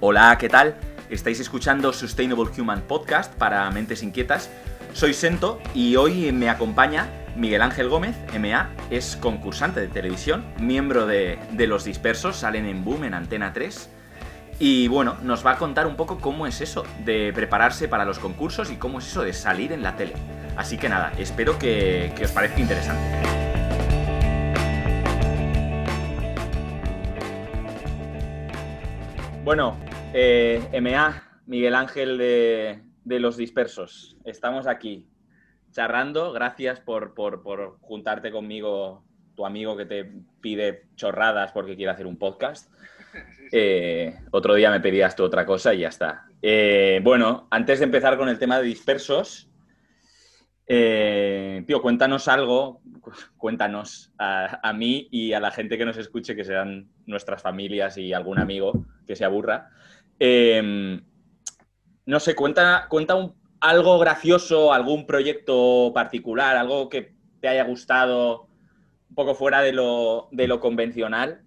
Hola, ¿qué tal? Estáis escuchando Sustainable Human Podcast para mentes inquietas. Soy Sento y hoy me acompaña Miguel Ángel Gómez, MA, es concursante de televisión, miembro de, Los Dispersos, salen en Boom en Antena 3. Y bueno, nos va a contar un poco cómo es eso de prepararse para los concursos y cómo es eso de salir en la tele. Así que nada, espero que, que os parezca interesante. Bueno, eh, MA, Miguel Ángel de, Los Dispersos, estamos aquí charrando. Gracias por, juntarte conmigo, tu amigo que te pide chorradas porque quiere hacer un podcast. Eh, otro día me pedías tú otra cosa y ya está. Eh, bueno, antes de empezar con el tema de dispersos, tío, cuéntanos algo, cuéntanos a, a, mí y a la gente que nos escuche, que sean nuestras familias y algún amigo que se aburra, Em, no sé, cuenta, cuenta algo gracioso, algún proyecto particular, algo que te haya gustado un poco fuera de lo, convencional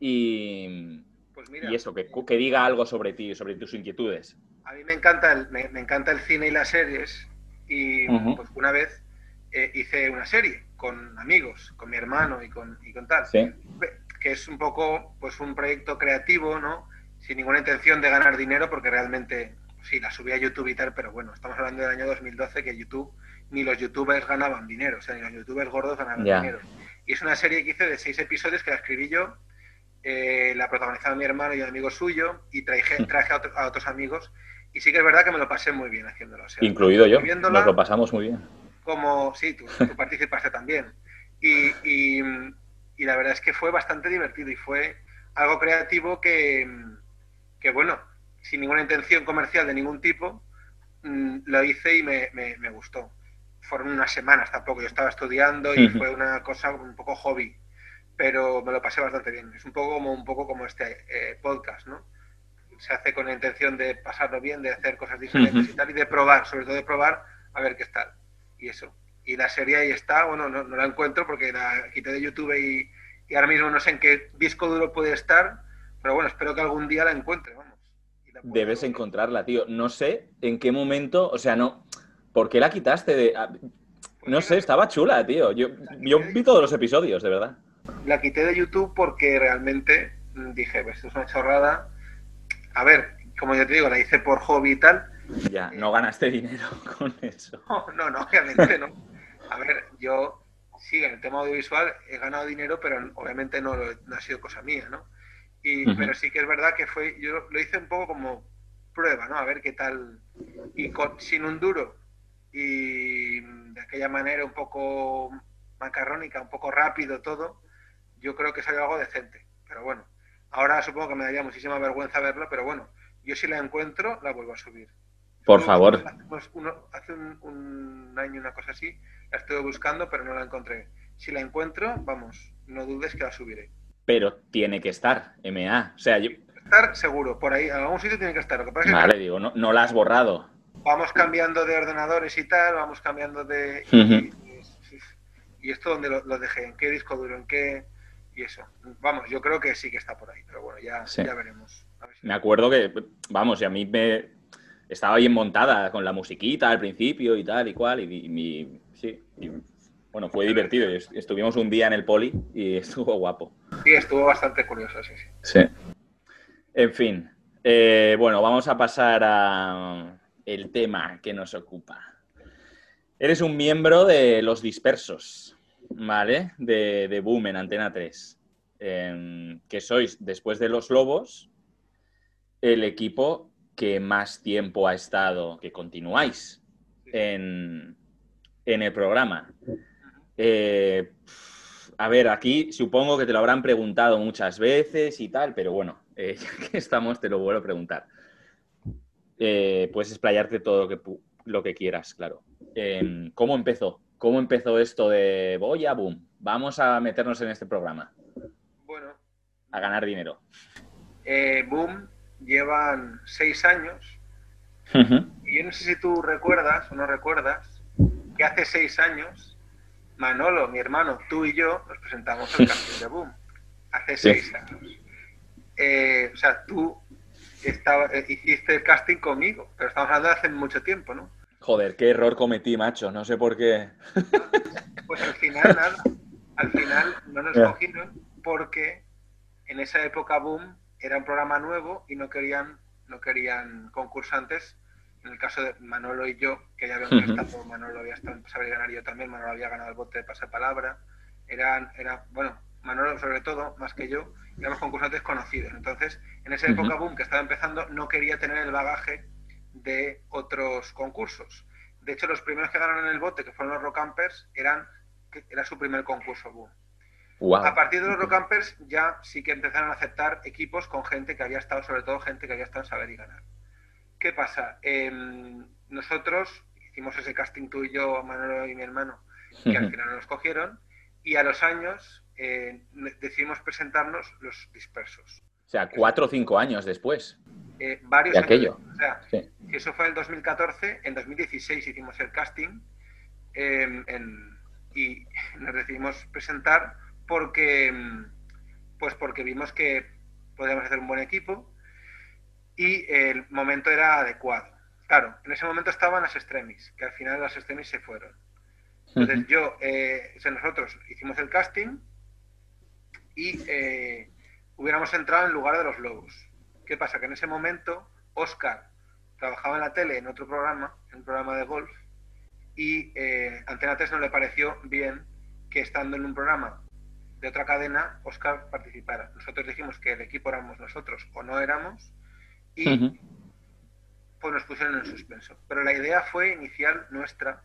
y, pues y eso, que, que, diga algo sobre ti, sobre tus inquietudes. A mí me encanta el, me, encanta el cine y las series y pues una vez eh, hice una serie con amigos, con mi hermano y con, y con tal, que es un poco pues un proyecto creativo, ¿no? Sin ninguna intención de ganar dinero, porque realmente sí, la subí a YouTube y tal, pero bueno, estamos hablando del año 2012 que YouTube, ni los youtubers ganaban dinero, o sea, ni los youtubers gordos ganaban dinero. Y es una serie que hice de seis episodios que la escribí yo, eh, la protagonizaba mi hermano y un amigo suyo, y traje, hmm. traje a, otros amigos, y sí que es verdad que me lo pasé muy bien haciéndolo. Incluido yo, nos lo pasamos muy bien. Como, sí, tú, participaste también. Y, y, y la verdad es que fue bastante divertido y fue algo creativo que que bueno, sin ninguna intención comercial de ningún tipo, mm, lo hice y me, me, gustó. Fueron unas semanas tampoco, yo estaba estudiando y fue una cosa un poco hobby, pero me lo pasé bastante bien. Es un poco como, un poco como este eh, podcast, ¿no? Se hace con la intención de pasarlo bien, de hacer cosas diferentes y tal, y de probar, sobre todo de probar a ver qué tal. Y eso. Y la serie ahí está, bueno, no, la encuentro porque la quité de YouTube y, y ahora mismo no sé en qué disco duro puede estar, pero bueno, espero que algún día la encuentre, vamos. Debes encontrarla, tío. No sé en qué momento, o sea, no. ¿Por qué la quitaste de.? Pues no sé, estaba chula, tío. Yo, yo vi todos los episodios, de verdad. La quité de YouTube porque realmente dije, pues esto es una chorrada. A ver, como yo te digo, la hice por hobby y tal. Ya, no ganaste dinero con eso. No, no, no obviamente no. A ver, yo sí, en el tema audiovisual he ganado dinero, pero obviamente no, no ha sido cosa mía, ¿no? Pero sí que es verdad que fue, yo lo hice un poco como prueba, ¿no? A ver qué tal. Y sin un duro y de aquella manera un poco macarrónica, un poco rápido todo, yo creo que salió algo decente. Pero bueno, ahora supongo que me daría muchísima vergüenza verlo, pero bueno, yo si la encuentro, la vuelvo a subir. Por favor. hace un, un, año, una cosa así, la estuve buscando, pero no la encontré. Si la encuentro, vamos, no dudes que la subiré pero tiene que estar, MA. O sea, yo... Estar seguro, por ahí, en algún sitio tiene que estar. Lo que vale, digo, no, no la has borrado. Vamos cambiando de ordenadores y tal, vamos cambiando de... y, esto donde lo, dejé, en qué disco duro, en qué... Y eso. Vamos, yo creo que sí que está por ahí, pero bueno, ya, ya veremos. Me acuerdo que, vamos, y a mí me... Estaba bien montada con la musiquita al principio y tal y cual, y, mi... Sí, bueno, fue divertido. Estuvimos un día en el poli y estuvo guapo. Sí, estuvo bastante curioso, sí, sí. Sí. En fin. Eh, bueno, vamos a pasar a el tema que nos ocupa. Eres un miembro de Los Dispersos, ¿vale? De, de Boom en Antena 3. Em, que sois, después de Los Lobos, el equipo que más tiempo ha estado, que continuáis en, en el programa. Eh, a ver, aquí supongo que te lo habrán preguntado muchas veces y tal, pero bueno, eh, ya que estamos, te lo vuelvo a preguntar. eh, puedes explayarte todo lo que, lo que quieras, claro. Em, ¿Cómo empezó? ¿Cómo empezó esto de voy a boom? Vamos a meternos en este programa. Bueno. A ganar dinero. Boom llevan seis años. Y yo no sé si tú recuerdas o no recuerdas que hace seis años Manolo, mi hermano, tú y yo nos presentamos el casting de Boom. Hace seis años. Eh, o sea, tú estaba, eh, hiciste el casting conmigo, pero estamos hablando de hace mucho tiempo, ¿no? Joder, qué error cometí, macho. No sé por qué. Pues al final, nada. Al final no nos cogieron porque en esa época Boom era un programa nuevo y no querían, no querían concursantes. En el caso de Manolo y yo, que ya habíamos estado, Manolo había estado en Saber Ganar yo también, Manolo había ganado el bote de pasapalabra. Eran, era, bueno, Manolo sobre todo, más que yo, éramos concursantes conocidos. Entonces, en esa época Boom que estaba empezando, no quería tener el bagaje de otros concursos. De hecho, los primeros que ganaron el bote, que fueron los Rocampers, eran, era su primer concurso Boom. A partir de los Rocampers ya sí que empezaron a aceptar equipos con gente que había estado, sobre todo gente que había estado en saber y ganar. ¿Qué pasa? Em, nosotros hicimos ese casting tú y yo, Manolo y mi hermano, que al final nos cogieron, y a los años eh, decidimos presentarnos los dispersos. O sea, cuatro o cinco años después. Eh, varios de aquello. O sea, eso fue en 2014, en 2016 hicimos el casting em, y nos decidimos presentar porque, pues porque vimos que podíamos hacer un buen equipo y el momento era adecuado. Claro, en ese momento estaban las extremis, que al final las extremis se fueron. Entonces yo, eh, nosotros hicimos el casting y eh, hubiéramos entrado en lugar de los lobos. ¿Qué pasa? Que en ese momento Oscar trabajaba en la tele en otro programa, en un programa de golf, y eh, Antena 3 no le pareció bien que estando en un programa de otra cadena, Oscar participara. Nosotros dijimos que el equipo éramos nosotros o no éramos y pues nos pusieron en suspenso. Pero la idea fue inicial nuestra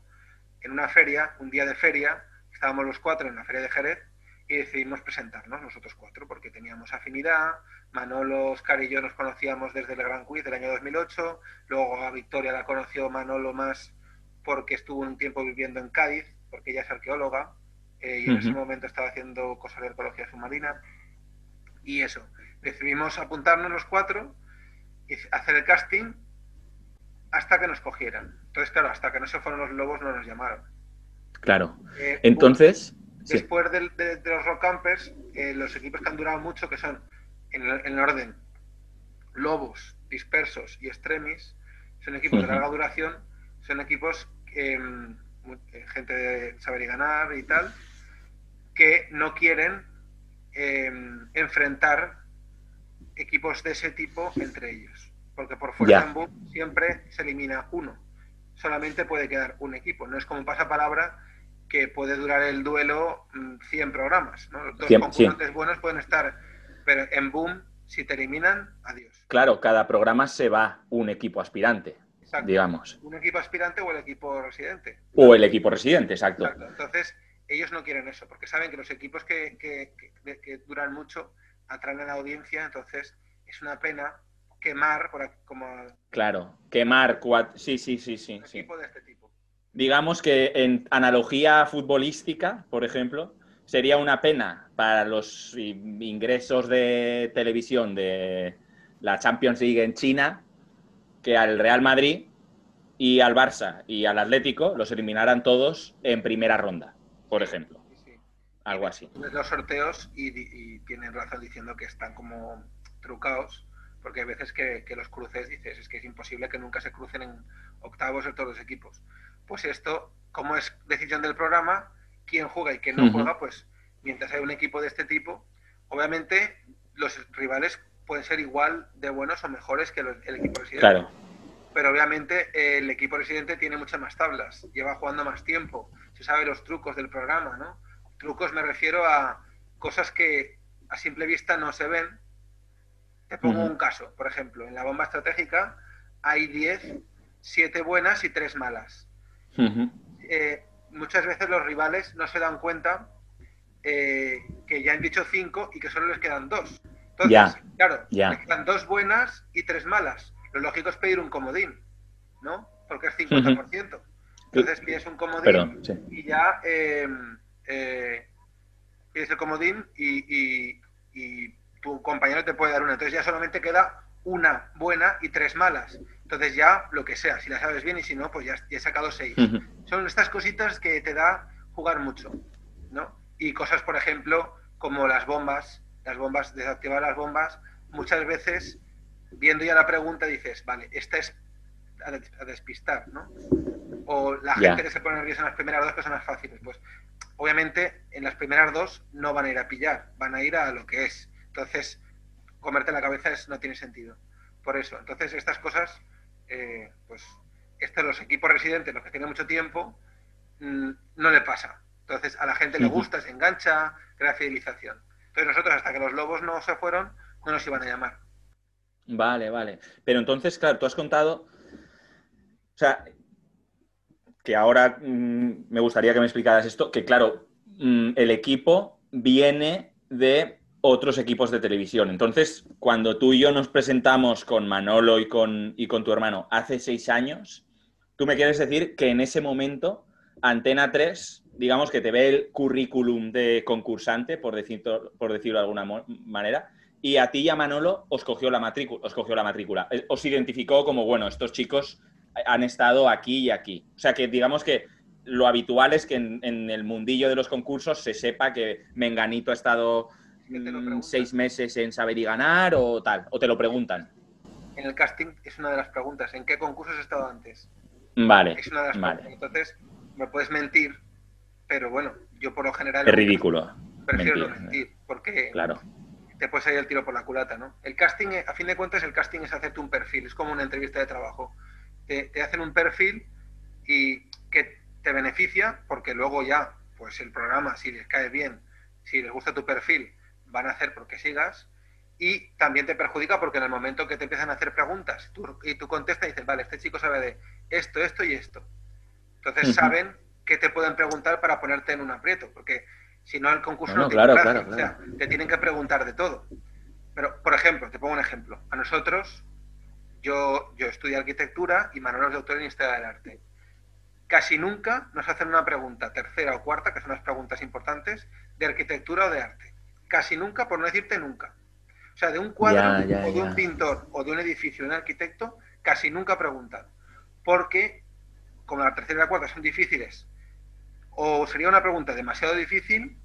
en una feria, un día de feria, estábamos los cuatro en la feria de Jerez y decidimos presentarnos nosotros cuatro porque teníamos afinidad. Manolo, Oscar y yo nos conocíamos desde el Gran Quiz del año 2008. Luego a Victoria la conoció Manolo más porque estuvo un tiempo viviendo en Cádiz, porque ella es arqueóloga eh, y en ese momento estaba haciendo cosas de arqueología submarina. Y eso, decidimos apuntarnos los cuatro hacer el casting hasta que nos cogieran. Entonces, claro, hasta que no se fueron los lobos no nos llamaron. Claro. Eh, Entonces... Después de, los rock campers, eh, los equipos que han durado mucho, que son en, el orden lobos, dispersos y extremis, son equipos de larga duración, son equipos, em, gente de saber y ganar y tal, que no quieren em, enfrentar equipos de ese tipo entre ellos. Porque por fuerza en boom siempre se elimina uno. Solamente puede quedar un equipo. No es como pasapalabra que puede durar el duelo 100 mm, programas. Dos concursantes buenos pueden estar, pero en boom, si te eliminan, adiós. Claro, cada programa se va un equipo aspirante, digamos. Un equipo aspirante o el equipo residente. O el equipo residente, exacto. Entonces, ellos no quieren eso, porque saben que los equipos que, que, duran mucho atraen a la audiencia, entonces es una pena quemar como claro quemar sí sí sí sí, un equipo de este tipo digamos que en analogía futbolística por ejemplo sería una pena para los ingresos de televisión de la Champions League en China que al Real Madrid y al Barça y al Atlético los eliminaran todos en primera ronda por ejemplo. Algo así. Los sorteos y, tienen razón diciendo que están como trucados, porque hay veces que, los cruces dices, es que es imposible que nunca se crucen en octavos de todos los equipos. Pues esto, como es decisión del programa, quién juega y quién no juega, pues mientras hay un equipo de este tipo, obviamente los rivales pueden ser igual de buenos o mejores que el equipo residente. Claro. Pero obviamente el equipo residente tiene muchas más tablas, lleva jugando más tiempo, sabe los trucos del programa, ¿no? Trucos me refiero a cosas que a simple vista no se ven. Te pongo un caso, por ejemplo, en la bomba estratégica hay 10, 7 buenas y 3 malas. Eh, muchas veces los rivales no se dan cuenta eh, que ya han dicho 5 y que solo les quedan 2. Entonces, claro, les quedan 2 buenas y 3 malas. lo lógico es pedir un comodín, ¿no? Porque es 50%. Entonces pides un comodín y ya eh, eh, pides el comodín y, tu compañero te puede dar una. Entonces ya solamente queda una buena y tres malas. Entonces ya lo que sea, si la sabes bien y si no, pues ya, he sacado seis. Son estas cositas que te da jugar mucho, ¿no? Y cosas, por ejemplo, como las bombas, las bombas, desactivar las bombas, muchas veces, viendo ya la pregunta, dices, vale, esta es a, despistar, ¿no? O la gente que se pone nerviosa en las primeras dos, que son las fáciles. Pues obviamente en las primeras dos no van a ir a pillar, van a ir a lo que es. Entonces, comerte la cabeza es, no tiene sentido. Por eso, entonces estas cosas, eh, pues, estos los equipos residentes, los que tienen mucho tiempo, mm, no le pasa. Entonces, a la gente le gusta, se engancha, crea fidelización. Entonces, nosotros, hasta que los lobos no se fueron, no nos iban a llamar. Vale, vale. Pero entonces, claro, tú has contado, o sea, que ahora mm, me gustaría que me explicaras esto, que claro, mm, el equipo viene de otros equipos de televisión. Entonces, cuando tú y yo nos presentamos con Manolo y con, y con tu hermano hace seis años, tú me quieres decir que en ese momento Antena 3, digamos que te ve el currículum de concursante, por, decirlo, por decirlo de alguna manera, y a ti y a Manolo os cogió la matrícula, os cogió la matrícula. Eh, os identificó como, bueno, estos chicos han estado aquí y aquí. O sea que digamos que lo habitual es que en, el mundillo de los concursos se sepa que Menganito ha estado mm, seis meses en saber y ganar o tal, o te lo preguntan. En el casting es una de las preguntas, ¿en qué concursos has estado antes? Vale. Es una de las vale. Entonces, me puedes mentir, pero bueno, yo por lo general... Es ridículo. Prefiero no mentir, porque claro. te puedes salir el tiro por la culata, ¿no? El casting, a fin de cuentas, el casting es hacerte un perfil, es como una entrevista de trabajo te, hacen un perfil y que te beneficia porque luego ya, pues el programa, si les cae bien, si les gusta tu perfil, van a hacer porque sigas y también te perjudica porque en el momento que te empiezan a hacer preguntas y tú contestas y dices, vale, este chico sabe de esto, esto y esto. Entonces saben que te pueden preguntar para ponerte en un aprieto, porque si no el concurso no, tiene claro, o sea, te tienen que preguntar de todo. Pero, por ejemplo, te pongo un ejemplo. A nosotros yo, yo estudio arquitectura y Manolo es doctor en historia del arte. Casi nunca nos hacen una pregunta, tercera o cuarta, que son las preguntas importantes, de arquitectura o de arte. Casi nunca, por no decirte nunca. O sea, de un cuadro o de un pintor o de un edificio, de un arquitecto, casi nunca preguntan. Porque, como la tercera y la cuarta son difíciles, o sería una pregunta demasiado difícil,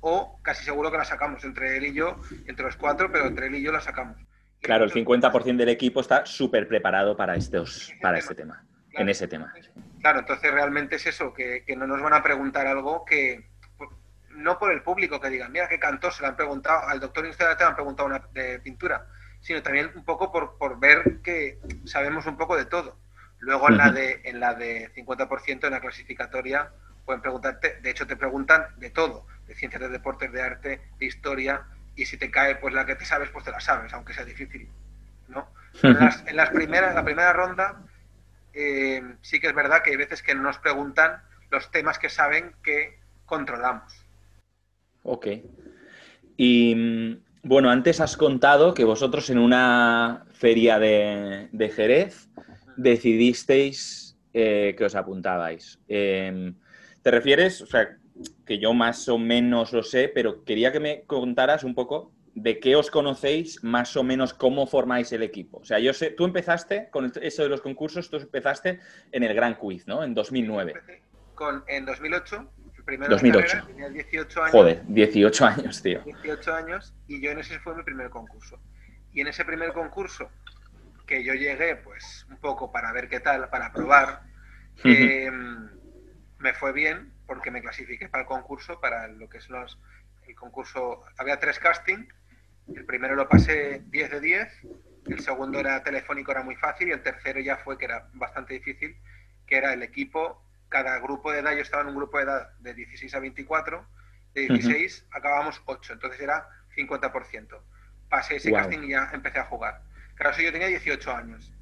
o casi seguro que la sacamos entre él y yo, entre los cuatro, pero entre él y yo la sacamos. Claro, el 50% del equipo está súper preparado para, estos, para este tema, en ese tema. Claro, entonces realmente es eso, que, no nos van a preguntar algo que, no por el público que digan, mira qué cantó, se le han preguntado, al doctor Instagram te han preguntado una de pintura, sino también un poco por, ver que sabemos un poco de todo. Luego en la de en la de 50% en la clasificatoria pueden preguntarte, de hecho te preguntan de todo, de ciencias de deportes, de arte, de historia, y si te cae pues la que te sabes, pues te la sabes, aunque sea difícil, ¿no? En las, primeras, la primera ronda eh, sí que es verdad que hay veces que nos preguntan los temas que saben que controlamos. Ok. Y mm, bueno, antes has contado que vosotros en una feria de, Jerez decidisteis eh, que os apuntabais. Em, ¿Te refieres, o sea, que yo más o menos lo sé, pero quería que me contaras un poco de qué os conocéis, más o menos cómo formáis el equipo. O sea, yo sé, tú empezaste con eso de los concursos, tú empezaste en el Gran Quiz, ¿no? En 2009. Con, en 2008, el primero 2008. Carrera, tenía 18 años. Joder, 18 años, tío. 18 años y yo en ese fue mi primer concurso. Y en ese primer concurso, que yo llegué, pues, un poco para ver qué tal, para probar, eh, me fue bien, porque me clasifiqué para el concurso, para lo que es los, el concurso, había tres casting, el primero lo pasé 10 de 10, el segundo era telefónico, era muy fácil, y el tercero ya fue que era bastante difícil, que era el equipo, cada grupo de edad, yo estaba en un grupo de edad de 16 a 24, de 16 acabamos 8, entonces era 50%. Pasé ese casting y ya empecé a jugar. Claro, yo tenía 18 años.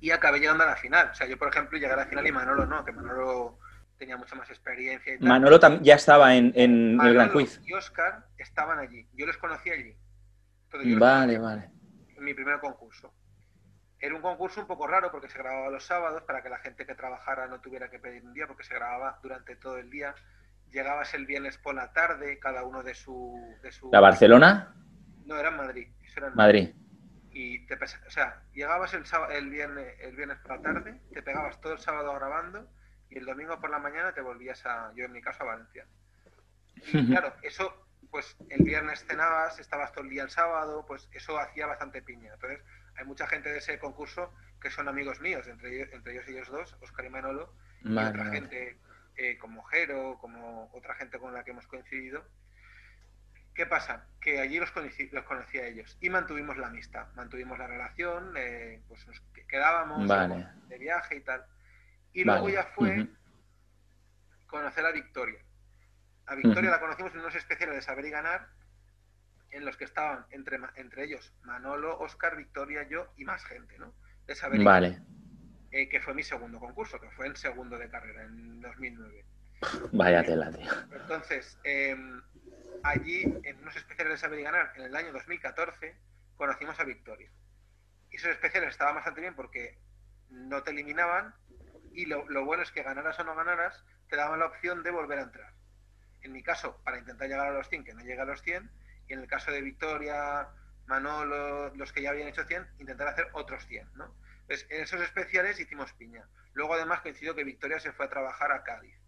Y acabé llegando a la final. O sea, yo, por ejemplo, llegué a la final y Manolo no, que Manolo tenía mucha más experiencia. Y tal. Manolo ya estaba en, en el Gran Quiz. Y Oscar estaban allí. Yo los conocí allí. vale, vale. En mi primer concurso. Era un concurso un poco raro porque se grababa los sábados para que la gente que trabajara no tuviera que pedir un día porque se grababa durante todo el día. Llegabas el viernes por la tarde, cada uno de su... De su... ¿La Barcelona? No, era en Madrid. Eso era en Madrid. Y te, o sea, llegabas el, sábado, el, viernes, el viernes por la tarde, te pegabas todo el sábado grabando y el domingo por la mañana te volvías a, yo en mi caso, a Valencia. Y claro, eso, pues el viernes cenabas, estabas todo el día el sábado, pues eso hacía bastante piña. Entonces, hay mucha gente de ese concurso que son amigos míos, entre ellos, entre ellos, ellos dos, Oscar y Manolo, y otra gente eh, como Jero, como otra gente con la que hemos coincidido. ¿Qué pasa? Que allí los conocí, los conocí a ellos y mantuvimos la amistad, mantuvimos la relación, eh, pues nos quedábamos de viaje y tal. Y luego ya fue conocer a Victoria. A Victoria la conocimos en unos especiales de saber y ganar, en los que estaban entre, entre ellos Manolo, Oscar, Victoria, yo y más gente, ¿no? De saber vale. Eh, que fue mi segundo concurso, que fue en segundo de carrera, en 2009. Vaya tela, tío. Entonces, em, allí, en unos especiales de saber y ganar, en el año 2014, conocimos a Victoria. Y esos especiales estaban bastante bien porque no te eliminaban y lo, bueno es que ganaras o no ganaras, te daban la opción de volver a entrar. En mi caso, para intentar llegar a los 100, que no llega a los 100, y en el caso de Victoria, Manolo, los que ya habían hecho 100, intentar hacer otros 100, ¿no? Entonces, en esos especiales hicimos piña. Luego, además, coincidió que Victoria se fue a trabajar a Cádiz.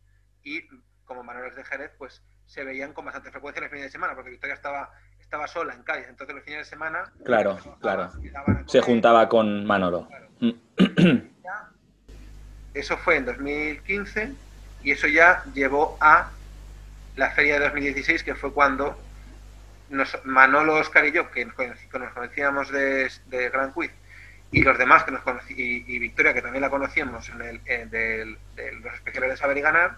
Y como Manolo es de Jerez, pues se veían con bastante frecuencia los fines de semana, porque Victoria estaba, estaba sola en Cádiz. Entonces, los fines de semana... Claro, claro. Se juntaba con Manolo. Eso fue en 2015 y eso ya llevó a la feria de 2016, que fue cuando Manolo, Oscar y yo, que nos, conocíamos de, Gran Quiz, y los demás que nos conocí, y, Victoria, que también la conocíamos en el, de los especiales de Saber y Ganar,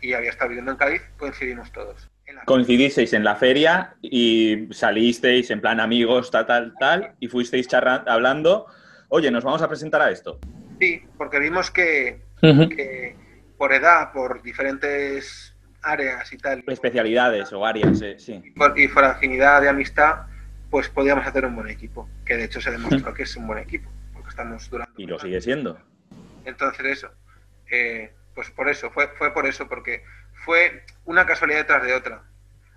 y había estado viviendo en Cádiz, coincidimos todos. Coincidisteis en la feria y salisteis en plan amigos, tal, tal, tal, y fuisteis charlando, hablando, oye, nos vamos a presentar a esto. Sí, porque vimos que, por edad, por diferentes áreas y tal. Especialidades o áreas, sí. Y por, afinidad de amistad, pues podíamos hacer un buen equipo. Que de hecho se demostró que es un buen equipo, porque estamos durante. Y lo sigue siendo. Entonces, eso. Eh, pues por eso, fue, fue por eso, porque fue una casualidad detrás de otra.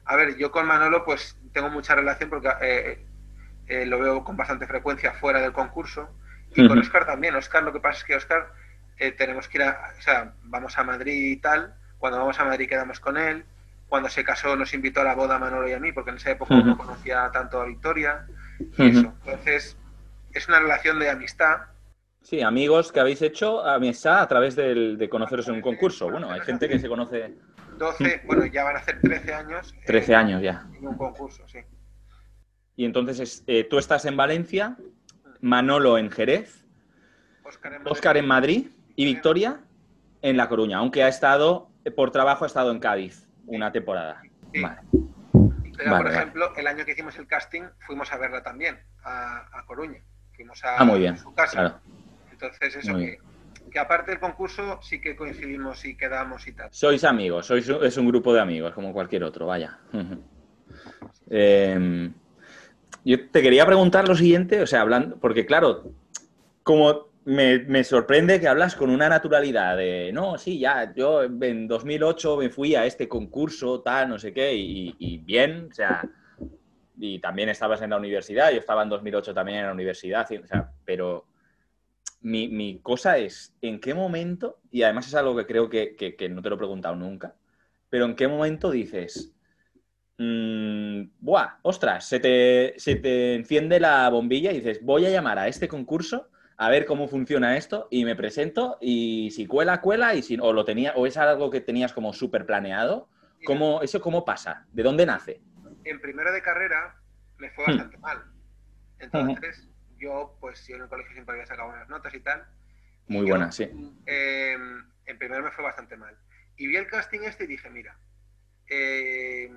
A ver, yo con Manolo, pues tengo mucha relación porque eh, eh, lo veo con bastante frecuencia fuera del concurso y con Oscar también. Oscar, lo que pasa es que Oscar eh, tenemos que ir a, o sea, vamos a Madrid y tal. Cuando vamos a Madrid quedamos con él. Cuando se casó nos invitó a la boda a Manolo y a mí, porque en esa época no conocía tanto a Victoria. Y eso. Entonces, es una relación de amistad. Sí, amigos que habéis hecho amistad a través de conoceros en un concurso. Bueno, hay gente que se conoce. 12, bueno, ya van a hacer 13 años. 13 años ya. En un concurso, sí. Y entonces, eh, tú estás en Valencia Manolo en Jerez, Oscar en Madrid, y Victoria en La Coruña, aunque ha estado, por trabajo ha estado en Cádiz una temporada. por ejemplo, el año que hicimos el casting fuimos a verla también, a, Coruña. Fuimos a, ah, su casa. Entonces, eso que, que, aparte del concurso sí que coincidimos y quedamos y tal. Sois amigos, sois, es un grupo de amigos, como cualquier otro, vaya. eh, yo te quería preguntar lo siguiente, o sea, hablando, porque claro, como me, sorprende que hablas con una naturalidad de, no, sí, ya, yo en 2008 me fui a este concurso, tal, no sé qué, y, bien, o sea, y también estabas en la universidad, yo estaba en 2008 también en la universidad, o sea, pero mi, mi cosa es, ¿en qué momento, y además es algo que creo que, que no te lo he preguntado nunca, pero en qué momento dices, mmm, buah, ostras, se te, se te enciende la bombilla y dices, voy a llamar a este concurso a ver cómo funciona esto y me presento y si cuela, cuela y si o lo tenía o es algo que tenías como súper planeado, ¿cómo, ¿eso cómo pasa? ¿De dónde nace? En primero de carrera me fue hmm. bastante mal. Entonces, yo, pues yo en el colegio siempre había sacado buenas notas y tal. Muy buenas, sí. Em, en primero me fue bastante mal. Y vi el casting este y dije, mira, eh,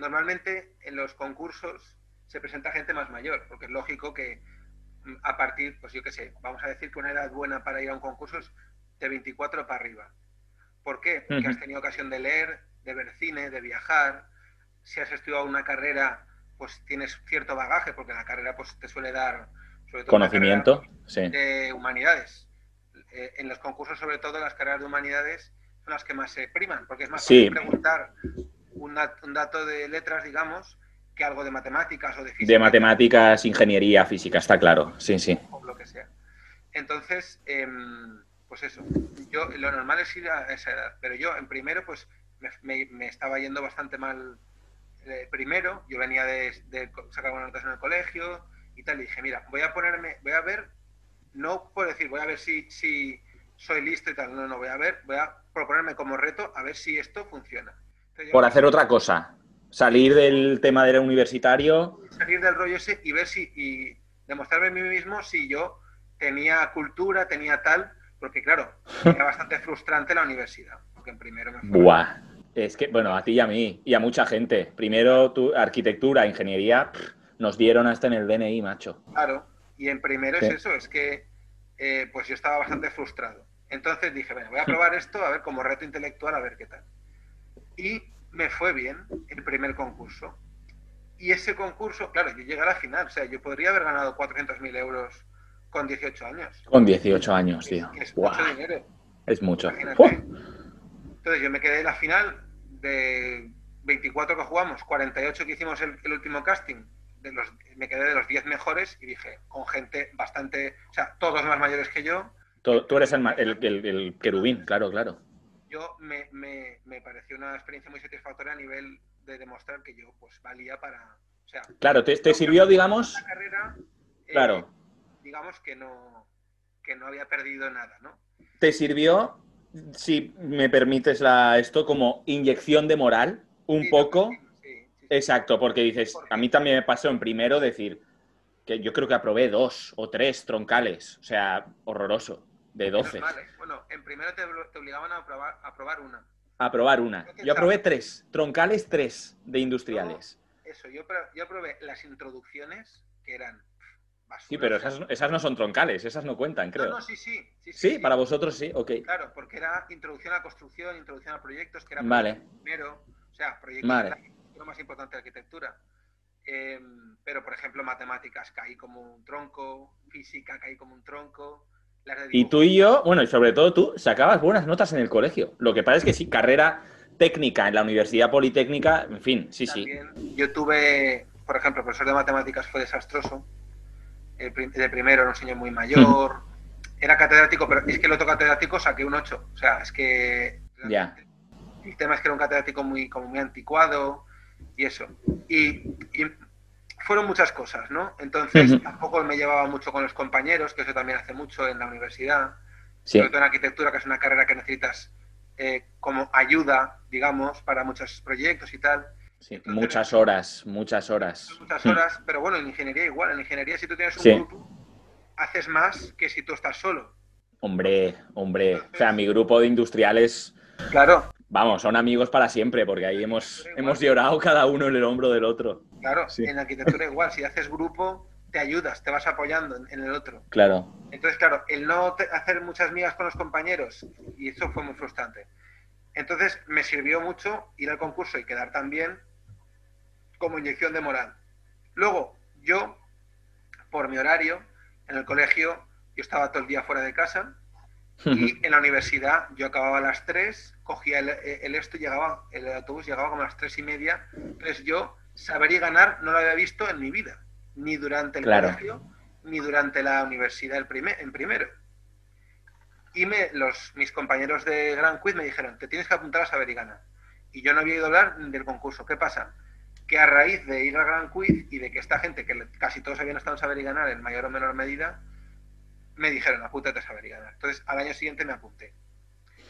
normalmente en los concursos se presenta gente más mayor, porque es lógico que mm, a partir, pues yo qué sé, vamos a decir que una edad buena para ir a un concurso es de 24 para arriba. ¿Por qué? Porque has tenido ocasión de leer, de ver cine, de viajar. Si has estudiado una carrera, pues tienes cierto bagaje, porque la carrera pues te suele dar sobre todo Conocimiento, sí. de humanidades. Eh, en los concursos, sobre todo, las carreras de humanidades son las que más se priman, porque es más Sí. fácil preguntar un, dat- un dato de letras, digamos, que algo de matemáticas o de física. De matemáticas, ingeniería, física, está claro. Sí, sí. o lo que sea. Entonces, em, pues eso, yo lo normal es ir a esa edad, pero yo en primero pues me, me- me estaba yendo bastante mal eh, primero, yo venía de, sacar buenas notas en el colegio y tal, y dije, mira, voy a ponerme, voy a ver, no por decir, voy a ver si, si soy listo y tal, no, no, voy a ver, voy a proponerme como reto a ver si esto funciona. Por hacer otra cosa. Salir del tema del universitario. salir del rollo ese y ver si y demostrarme a mí mismo si yo tenía cultura, tenía tal, porque claro, era bastante frustrante la universidad, porque en primero me fue- Buah. Es que, bueno, a ti y a mí, y a mucha gente. Primero, tu arquitectura, ingeniería, pff, nos dieron hasta en el DNI, macho. Claro, y en primero Sí. es eso, es que eh, pues yo estaba bastante frustrado. Entonces dije, bueno, voy a probar esto, a ver, como reto intelectual, a ver qué tal. Y me fue bien el primer concurso. Y ese concurso, claro, yo llegué a la final, o sea, yo podría haber ganado 400.000 euros con 18 años. Con 18 años, tío. Es mucho dinero. es mucho. Entonces yo me quedé en la final de 24 que jugamos, 48 que hicimos el, el último casting, de los, me quedé de los 10 mejores y dije, con gente bastante, o sea, todos más mayores que yo, Tú, tú eres el- el querubín, claro, claro. Yo me, me, me pareció una experiencia muy satisfactoria a nivel de demostrar que yo pues valía para, o sea, Claro, te, te sirvió, digamos, la carrera, eh, claro, digamos que no, que no había perdido nada, ¿no? te sirvió, si me permites la, esto, como inyección de moral, un Sí, poco. sí, sí, sí. Exacto, porque dices, a mí también me pasó en primero decir que yo creo que aprobé dos o tres troncales, o sea, horroroso, de Menos 12. mal, ¿eh? Bueno, en primero te, te obligaban a probar, a probar una. Aprobar una. Yo aprobé tres, troncales tres de industriales. Eso, yo, yo probé las introducciones que eran basura. Sí, pero esas, esas no son troncales, esas no cuentan, No, creo. no, sí, sí. Sí, Sí, para vosotros sí, ok. Claro, porque era introducción a construcción, introducción a proyectos, que era Vale. primero, o sea, proyectos Vale. era lo más importante de arquitectura. Eh, pero, por ejemplo, matemáticas caí como un tronco, física caí como un tronco. Y tú y yo, bueno, y sobre todo tú, sacabas buenas notas en el colegio. Lo que pasa es que sí, carrera técnica en la Universidad Politécnica, en fin, sí, sí. Yo tuve, por ejemplo, el profesor de matemáticas fue desastroso. El de primero era un señor muy mayor. Era catedrático, pero es que el otro catedrático saqué un 8. O sea, es que. Ya. El tema es que era un catedrático muy, como muy anticuado y eso. Y, y fueron muchas cosas, ¿no? Entonces tampoco me llevaba mucho con los compañeros, que eso también hace mucho en la universidad. Sí, Sobre todo en arquitectura, que es una carrera que necesitas eh, como ayuda, digamos, para muchos proyectos y tal. sí. Muchas horas, muchas horas. Muchas horas, pero bueno, en ingeniería igual. En ingeniería, si tú tienes un Sí. grupo, haces más que si tú estás solo. Hombre, hombre. O sea, mi grupo de industriales, Claro, vamos, son amigos para siempre, porque ahí hemos, hemos llorado cada uno en el hombro del otro. Claro. Sí. En arquitectura igual. Si haces grupo, te ayudas, te vas apoyando en, en el otro. Claro. Entonces, claro, el no te- hacer muchas migas con los compañeros, y eso fue muy frustrante. Entonces, me sirvió mucho ir al concurso y quedar también como inyección de moral. Luego, yo, por mi horario, en el colegio, yo estaba todo el día fuera de casa, y en la universidad yo acababa a las 3, cogía el, el esto y llegaba, el autobús llegaba como a las 3 y media. Entonces yo, saber y ganar, no lo había visto en mi vida, ni durante el Claro. colegio, ni durante la universidad el primer- en primero. Y me, los, mis compañeros de Gran Quiz me dijeron, te tienes que apuntar a saber y ganar. Y yo no había oído hablar del concurso. ¿Qué pasa? Que a raíz de ir al Gran Quiz y de que esta gente, que casi todos habían estado en saber y ganar en mayor o menor medida, me dijeron, apúntate a saber y ganar. Entonces, al año siguiente me apunté.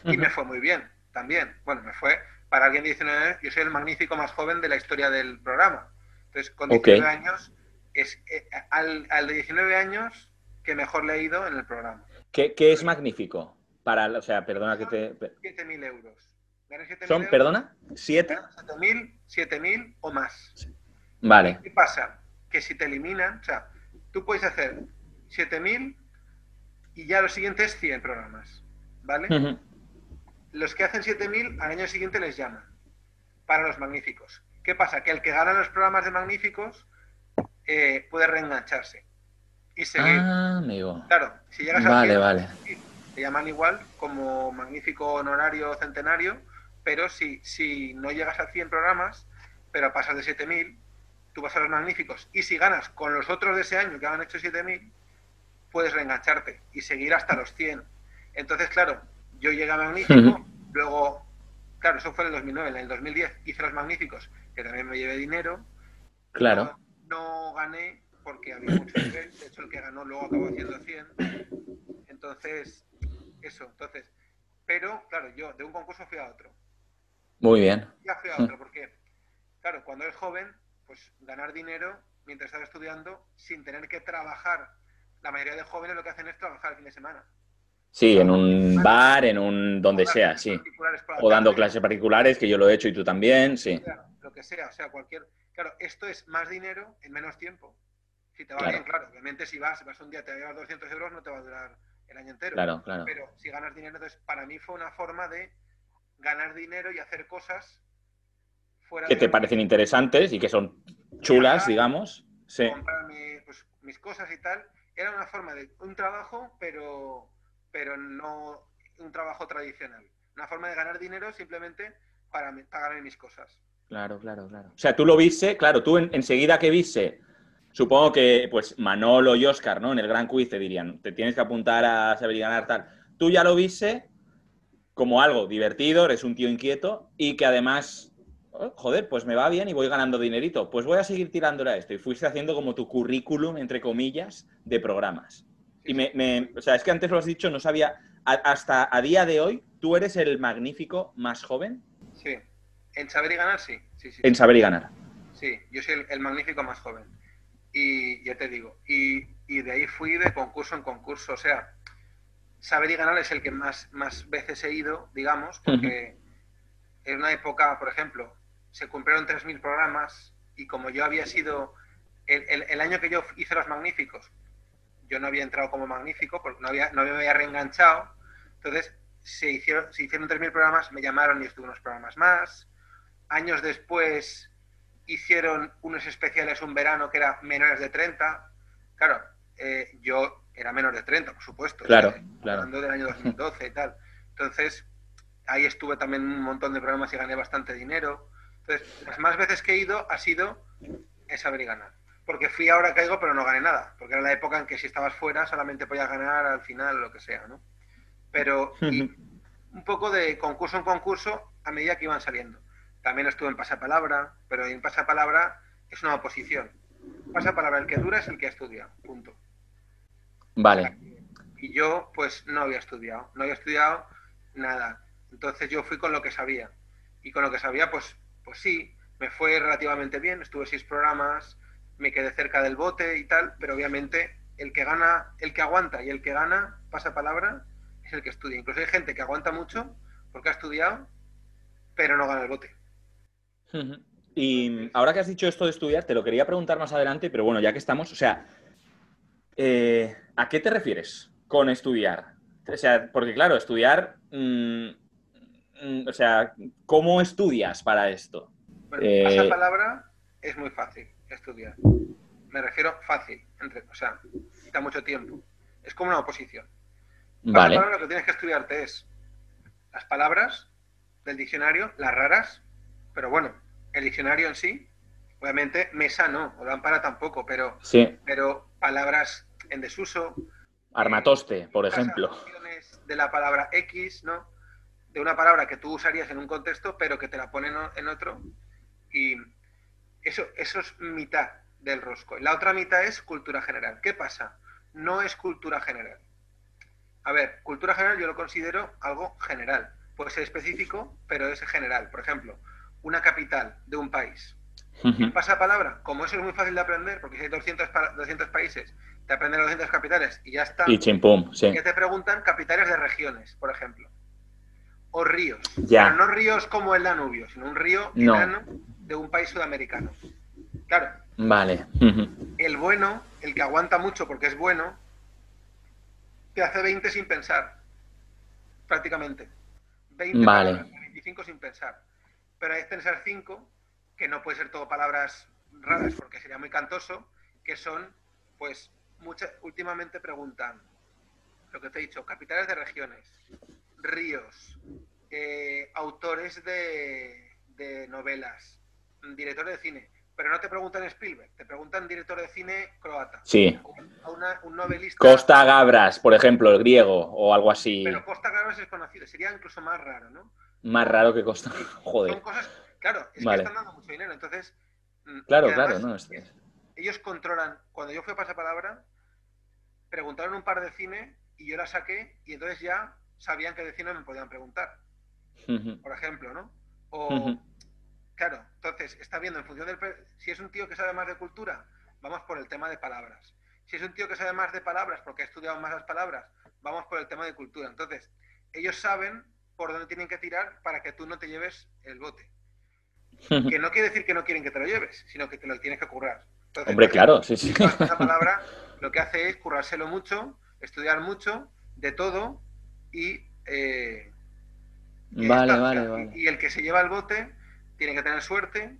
Y me fue muy bien, también. Bueno, me fue, para alguien de 19 años, yo soy el magnífico más joven de la historia del programa. Entonces, con Ok. 19 años, es eh, al, al de 19 años que mejor le he ido en el programa. ¿Qué, qué es magnífico? Para, o sea, perdona que te... 7.000 euros. Gané 7.000 ¿Son, euros, perdona? ¿Siete? gané 7.000, 7.000 o más. Vale. ¿Qué pasa? Que si te eliminan, o sea, tú puedes hacer 7.000 y ya lo siguiente es 100 programas, ¿vale? Ujú. Los que hacen 7.000 al año siguiente les llaman para los magníficos. ¿Qué pasa? Que el que gana los programas de magníficos eh, puede reengancharse. y seguir. Ah, amigo. Claro, si llegas Vale, a 100, vale. te llaman igual como magnífico honorario centenario, pero si, si no llegas a 100 programas, pero pasas de 7000, tú vas a los magníficos. Y si ganas con los otros de ese año que han hecho 7000, puedes reengancharte y seguir hasta los 100. Entonces, claro, yo llegué a magnífico, luego, claro, eso fue en el 2009, en el 2010 hice los magníficos, que también me llevé dinero. Claro. No, no gané porque había mucho nivel, de hecho el que ganó luego acabó haciendo 100. Entonces, eso, entonces, pero claro, yo de un concurso fui a otro. Muy bien. Ya fui a otro, porque, claro, cuando eres joven, pues ganar dinero mientras estás estudiando sin tener que trabajar. La mayoría de jóvenes lo que hacen es trabajar el fin de semana. Sí, en un bar, en un donde sea, sí. la O dando clases particulares, que yo lo he hecho y tú también, sí. Lo que sea, o sea, cualquier. Claro, esto es más dinero en menos tiempo. Si te va Claro. bien, claro. Obviamente, si vas, vas un día, te llevas 200 euros, no te va a durar el año entero. Claro, claro. Pero si ganas dinero, entonces para mí fue una forma de ganar dinero y hacer cosas fuera Que de te lo parecen interesantes y que son chulas, digamos. Sí. comprarme pues, mis cosas y tal. Era una forma de un trabajo, pero, pero no un trabajo tradicional. Una forma de ganar dinero simplemente para me- pagarme mis cosas. Claro, claro, claro. O sea, tú lo viste, claro, tú en- enseguida que viste, supongo que pues Manolo y Oscar, ¿no? En el gran quiz te dirían, te tienes que apuntar a saber y ganar tal. Tú ya lo viste como algo divertido, eres un tío inquieto y que además, oh, joder, pues me va bien y voy ganando dinerito. Pues voy a seguir tirándole a esto. Y fuiste haciendo como tu currículum, entre comillas, de programas. Y me, me- o sea, es que antes lo has dicho, no sabía, a- hasta a día de hoy, tú eres el magnífico más joven Sí. En saber y ganar, sí. Sí, sí. en saber y ganar. Sí, yo soy el, el magnífico más joven. Y ya te digo, y, y de ahí fui de concurso en concurso. O sea, saber y ganar es el que más, más veces he ido, digamos, porque en una época, por ejemplo, se cumplieron 3.000 programas y como yo había sido, el, el- el año que yo hice los magníficos, yo no había entrado como magnífico porque no, había, no me había reenganchado. Entonces, se hicieron, se hicieron 3.000 programas, me llamaron y estuve unos programas más. Años después hicieron unos especiales un verano que era menores de 30. Claro, eh, yo era menor de 30, por supuesto. Claro, eh, claro. Hablando del año 2012 y tal. Entonces, ahí estuve también un montón de programas y gané bastante dinero. Entonces, las más veces que he ido ha sido saber y ganar. Porque fui ahora caigo, pero no gané nada. Porque era la época en que si estabas fuera solamente podías ganar al final o lo que sea, ¿no? Pero y un poco de concurso en concurso a medida que iban saliendo. También estuve en pasapalabra, pero en pasapalabra es una oposición. Pasapalabra, el que dura es el que estudia, punto. Vale. Y yo, pues, no había estudiado, no había estudiado nada. Entonces yo fui con lo que sabía. Y con lo que sabía, pues, pues sí, me fue relativamente bien, estuve seis programas, me quedé cerca del bote y tal, pero obviamente el que gana, el que aguanta y el que gana, pasa palabra, es el que estudia. Incluso hay gente que aguanta mucho porque ha estudiado, pero no gana el bote. Y ahora que has dicho esto de estudiar, te lo quería preguntar más adelante, pero bueno, ya que estamos, o sea, eh, ¿a qué te refieres con estudiar? O sea, porque claro, estudiar, mm, mm, o sea, ¿cómo estudias para esto? Bueno, Eh, pasapalabra es muy fácil estudiar. Me refiero fácil, entre, o sea, quita mucho tiempo. Es como una oposición. Vale, lo que tienes que estudiarte es las palabras del diccionario, las raras, pero bueno, el diccionario en sí, obviamente mesa no, o lámpara tampoco, pero, sí, pero palabras en desuso. armatoste, por ejemplo. De la palabra X, ¿no? De una palabra que tú usarías en un contexto, pero que te la ponen en otro. Y eso, eso es mitad del rosco. Y la otra mitad es cultura general. ¿Qué pasa? No es cultura general. A ver, cultura general yo lo considero algo general. Puede ser específico, pero es general. Por ejemplo, una capital de un país. Pasa palabra, como eso es muy fácil de aprender, porque si hay 200, pa- 200 países, te aprenden las 200 capitales y ya está. Y chimpum, sí. Que te preguntan capitales de regiones, por ejemplo. O ríos. Ya. Pero no ríos como el Danubio, sino un río No. enano de un país sudamericano. Claro, Vale. El bueno, el que aguanta mucho porque es bueno, te hace 20 sin pensar. Prácticamente. 20 Vale. palabras, 25 sin pensar. Pero hay que pensar 5, que no puede ser todo palabras raras porque sería muy cantoso, que son, pues, últimamente preguntan, lo que te he dicho, capitales de regiones, ríos, eh, autores de, novelas, directores de cine, pero no te preguntan Spielberg, te preguntan director de cine croata. Sí. un novelista. Costa Gabras, por ejemplo, el griego o algo así. Pero Costa Gabras es conocido, sería incluso más raro, ¿no? Más raro que Costa. Joder. Son cosas, claro, es que están dando mucho dinero, entonces. Mm, claro, claro, no. Ellos controlan. Cuando yo fui a Pasapalabra, preguntaron un par de cine y yo la saqué y entonces ya sabían que de cine me podían preguntar. Por ejemplo, ¿no? O, claro, entonces está viendo en función del... Si es un tío que sabe más de cultura, vamos por el tema de palabras. Si es un tío que sabe más de palabras porque ha estudiado más las palabras, vamos por el tema de cultura. Entonces, ellos saben por dónde tienen que tirar para que tú no te lleves el bote. Que no quiere decir que no quieren que te lo lleves, sino que te lo tienes que currar. Hombre, claro, sí, sí. Esa palabra lo que hace es currárselo mucho, estudiar mucho, de todo, y... Eh, vale, vale, vale. Y, el que se lleva el bote tiene que tener suerte,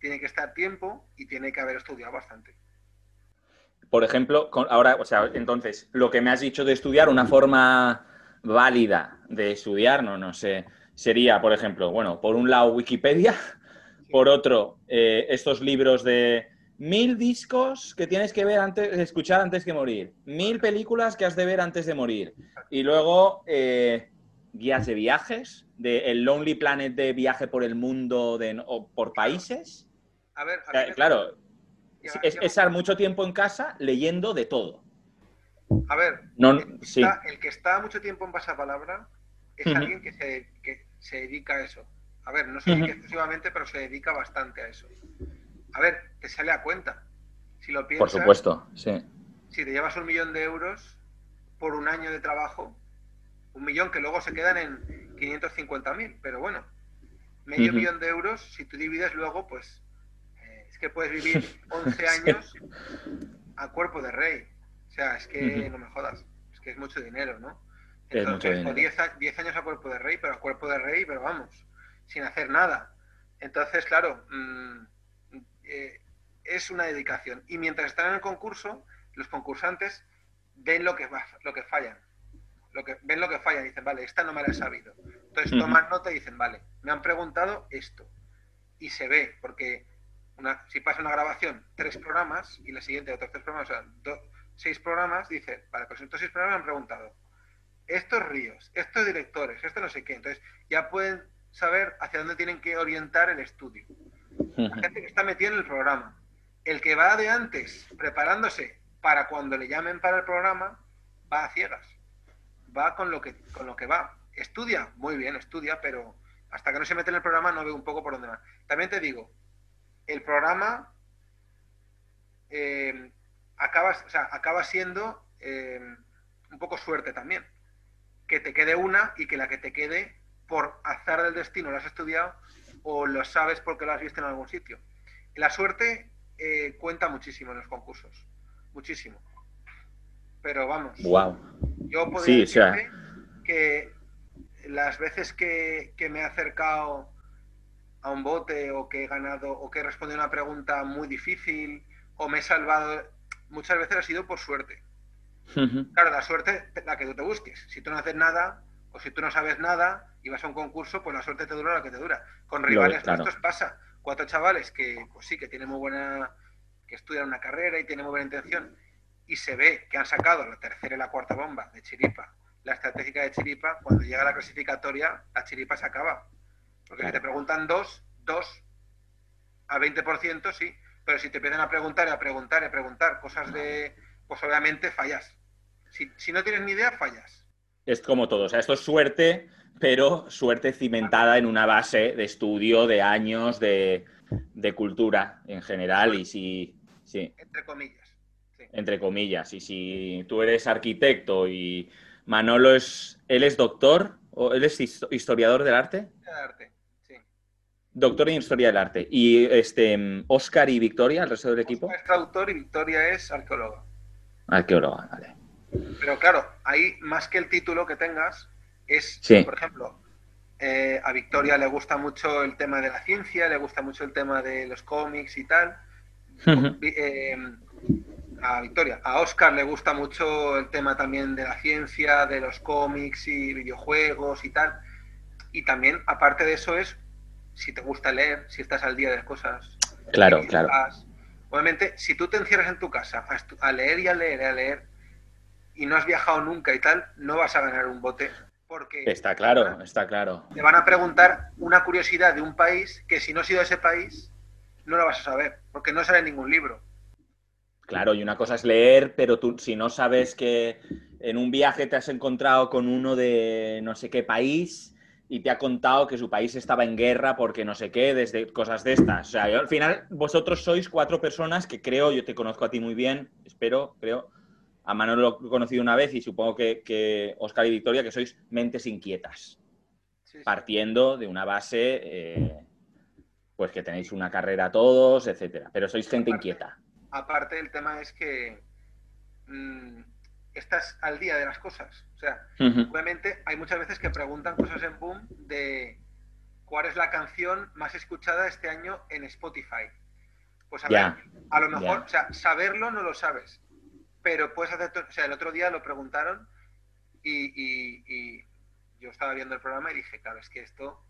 tiene que estar tiempo y tiene que haber estudiado bastante. Por ejemplo, ahora, o sea, entonces, lo que me has dicho de estudiar, una forma válida de estudiar, no, no sé, sería, por ejemplo, bueno, por un lado Wikipedia, por otro, eh, estos libros de mil discos que tienes que ver antes, escuchar antes que morir, mil películas que has de ver antes de morir, y luego eh, guías de viajes, de el Lonely Planet de viaje por el mundo de, o por países. A ver, eh, claro, es estar mucho tiempo en casa leyendo de todo. A ver, el, que está, el, que está, mucho tiempo en pasapalabra es alguien que se, que se, dedica a eso. A ver, no se dedica exclusivamente, pero se dedica bastante a eso a ver, te sale a cuenta. Si lo piensas. Por supuesto, sí. Si te llevas un millón de euros por un año de trabajo, un millón que luego se quedan en 550.000, pero bueno, medio millón de euros, si tú divides luego, pues eh, es que puedes vivir 11 años a cuerpo de rey. O sea, es que no me jodas, es que es mucho dinero, ¿no? Entonces, 10, años a cuerpo de rey, pero a cuerpo de rey, pero vamos, sin hacer nada. Entonces, claro, mmm, eh, es una dedicación. Y mientras están en el concurso, los concursantes ven lo que, va, lo que fallan. Lo que, ven lo que fallan y dicen, vale, esta no me la he sabido. Entonces toman nota y dicen, vale, me han preguntado esto. Y se ve, porque una, si pasa una grabación, tres programas, y la siguiente otros tres programas, o sea, seis programas, dice, vale, pues estos seis programas me han preguntado estos ríos, estos directores, esto no sé qué. Entonces ya pueden saber hacia dónde tienen que orientar el estudio. La gente que está metida en el programa. El que va de antes preparándose para cuando le llamen para el programa, va a ciegas. Va con lo que, con lo que va. Estudia, muy bien, estudia, pero hasta que no se mete en el programa no ve un poco por dónde va. También te digo, el programa eh, acaba, acaba siendo eh, un poco suerte también. Que te quede una y que la que te quede por azar del destino la has estudiado o lo sabes porque lo has visto en algún sitio. La suerte eh, cuenta muchísimo en los concursos, muchísimo. Pero vamos, wow. yo podría decirte que las veces que, me he acercado a un bote o que he ganado o que he respondido a una pregunta muy difícil o me he salvado, muchas veces ha sido por suerte. Claro, la suerte, la que tú te busques. Si tú no haces nada, o si tú no sabes nada y vas a un concurso, pues la suerte te dura lo que te dura. Con rivales nuestros pasa. Cuatro chavales que, pues sí, que tienen muy buena, que estudian una carrera y tienen muy buena intención, y se ve que han sacado la tercera y la cuarta bomba de Chiripa, la estratégica de Chiripa, cuando llega la clasificatoria, la Chiripa se acaba. Porque si te preguntan dos, dos a 20%, sí, pero si te empiezan a preguntar y a preguntar y a preguntar cosas de, pues obviamente fallas. Si, si no tienes ni idea, fallas es como todo. O sea, esto es suerte, pero suerte cimentada en una base de estudio, de años, de, cultura en general. Y si. Sí. Entre comillas. Entre comillas. Y si tú eres arquitecto y Manolo es. ¿Él es doctor? ¿O él es historiador del arte? arte, sí. Doctor en historia del arte. ¿Y este Oscar y Victoria, el resto del equipo? es traductor y Victoria es arqueóloga. Arqueóloga, vale. Pero claro, ahí más que el título que tengas, es, por ejemplo, eh, a Victoria le gusta mucho el tema de la ciencia, le gusta mucho el tema de los cómics y tal. Eh, a Victoria. A Oscar le gusta mucho el tema también de la ciencia, de los cómics y videojuegos y tal. Y también, aparte de eso, es si te gusta leer, si estás al día de las cosas. Claro, claro. Obviamente, si tú te encierras en tu casa a, leer y a leer y a leer y no has viajado nunca y tal, no vas a ganar un bote. Porque está claro, está claro. Te van a preguntar una curiosidad de un país que si no has ido a ese país, no lo vas a saber, porque no sale en ningún libro. Claro, y una cosa es leer, pero tú si no sabes que en un viaje te has encontrado con uno de no sé qué país y te ha contado que su país estaba en guerra porque no sé qué, desde cosas de estas. O sea, al final vosotros sois cuatro personas que creo, yo te conozco a ti muy bien, espero, creo. A Manuel lo he conocido una vez y supongo que, Oscar y Victoria, que sois mentes inquietas, partiendo de una base, eh, pues que tenéis una carrera todos, etcétera. Pero sois gente inquieta aparte el tema es que mm, estás al día de las cosas. O sea, obviamente hay muchas veces que preguntan cosas en Boom de cuál es la canción más escuchada este año en Spotify. Pues a ver, a lo mejor, o sea, saberlo no lo sabes, pero puedes hacer, o sea, el otro día lo preguntaron y, y yo estaba viendo el programa y dije, claro, es que esto,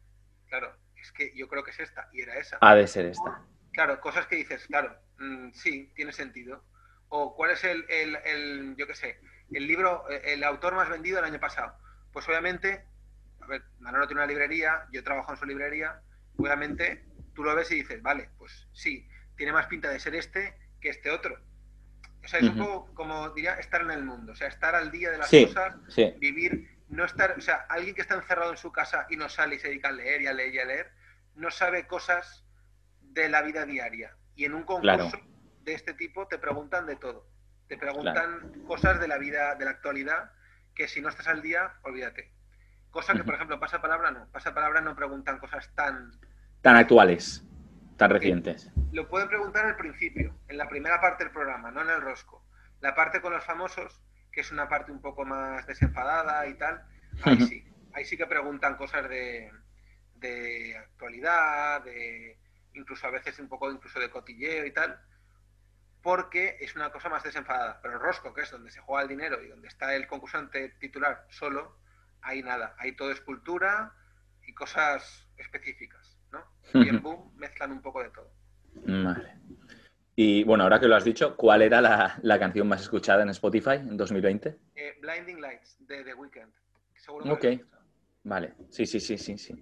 claro, es que yo creo que es esta y era esa. Ha de ser esta. Claro, cosas que dices, claro, mm, sí, tiene sentido. O cuál es el, el, yo qué sé, el libro, el autor más vendido el año pasado. Pues obviamente, a ver, Manolo tiene una librería, yo trabajo en su librería, obviamente tú lo ves y dices, vale, pues sí, tiene más pinta de ser este que este otro. O sea, es un poco como diría, estar en el mundo, o sea, estar al día de las cosas, vivir, no estar, o sea, alguien que está encerrado en su casa y no sale y se dedica a leer y a leer y a leer, no sabe cosas de la vida diaria. Y en un concurso de este tipo te preguntan de todo. Te preguntan cosas de la vida, de la actualidad, que si no estás al día, olvídate. Cosa que, por ejemplo, pasa palabra no. Pasa palabra no preguntan cosas tan... Tan actuales, tan recientes. Lo pueden preguntar al principio, en la primera parte del programa, no en el rosco. La parte con los famosos, que es una parte un poco más desenfadada y tal, ahí sí. Ahí sí que preguntan cosas de, de actualidad, de, incluso a veces un poco incluso de cotilleo y tal, porque es una cosa más desenfadada. Pero el rosco, que es donde se juega el dinero y donde está el concursante titular solo, ahí nada, ahí todo es cultura y cosas específicas, ¿no? Y en Boom mezclan un poco de todo. Vale. Y bueno, ahora que lo has dicho, ¿cuál era la, canción más escuchada en Spotify en 2020? Eh, Blinding Lights, de The Weeknd. ok. Vale, sí, sí, sí, sí, sí.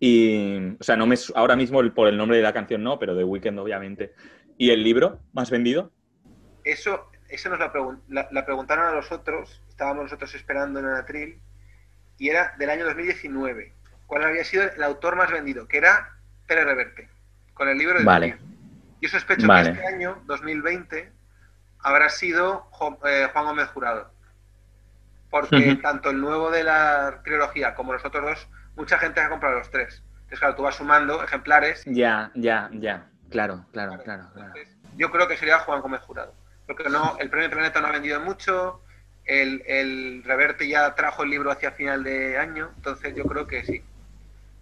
Y, o sea, no me, ahora mismo por el nombre de la canción no, pero de Weekend obviamente. ¿Y el libro más vendido? Eso, eso nos la, la, preguntaron a nosotros, estábamos nosotros esperando en el atril, y era del año 2019. ¿Cuál había sido el autor más vendido? Que era Pérez Reverte, con el libro de Vale. Yo sospecho que este año, 2020, habrá sido eh, Juan Gómez Jurado. Porque tanto el nuevo de la trilogía como los otros dos mucha gente ha comprado los tres. Entonces, claro, tú vas sumando ejemplares. Ya, ya, ya. Claro, claro, claro. yo creo que sería Juan Gómez Jurado. Porque no, el Premio Planeta no ha vendido mucho. El, Reverte ya trajo el libro hacia final de año. Entonces, yo creo que sí.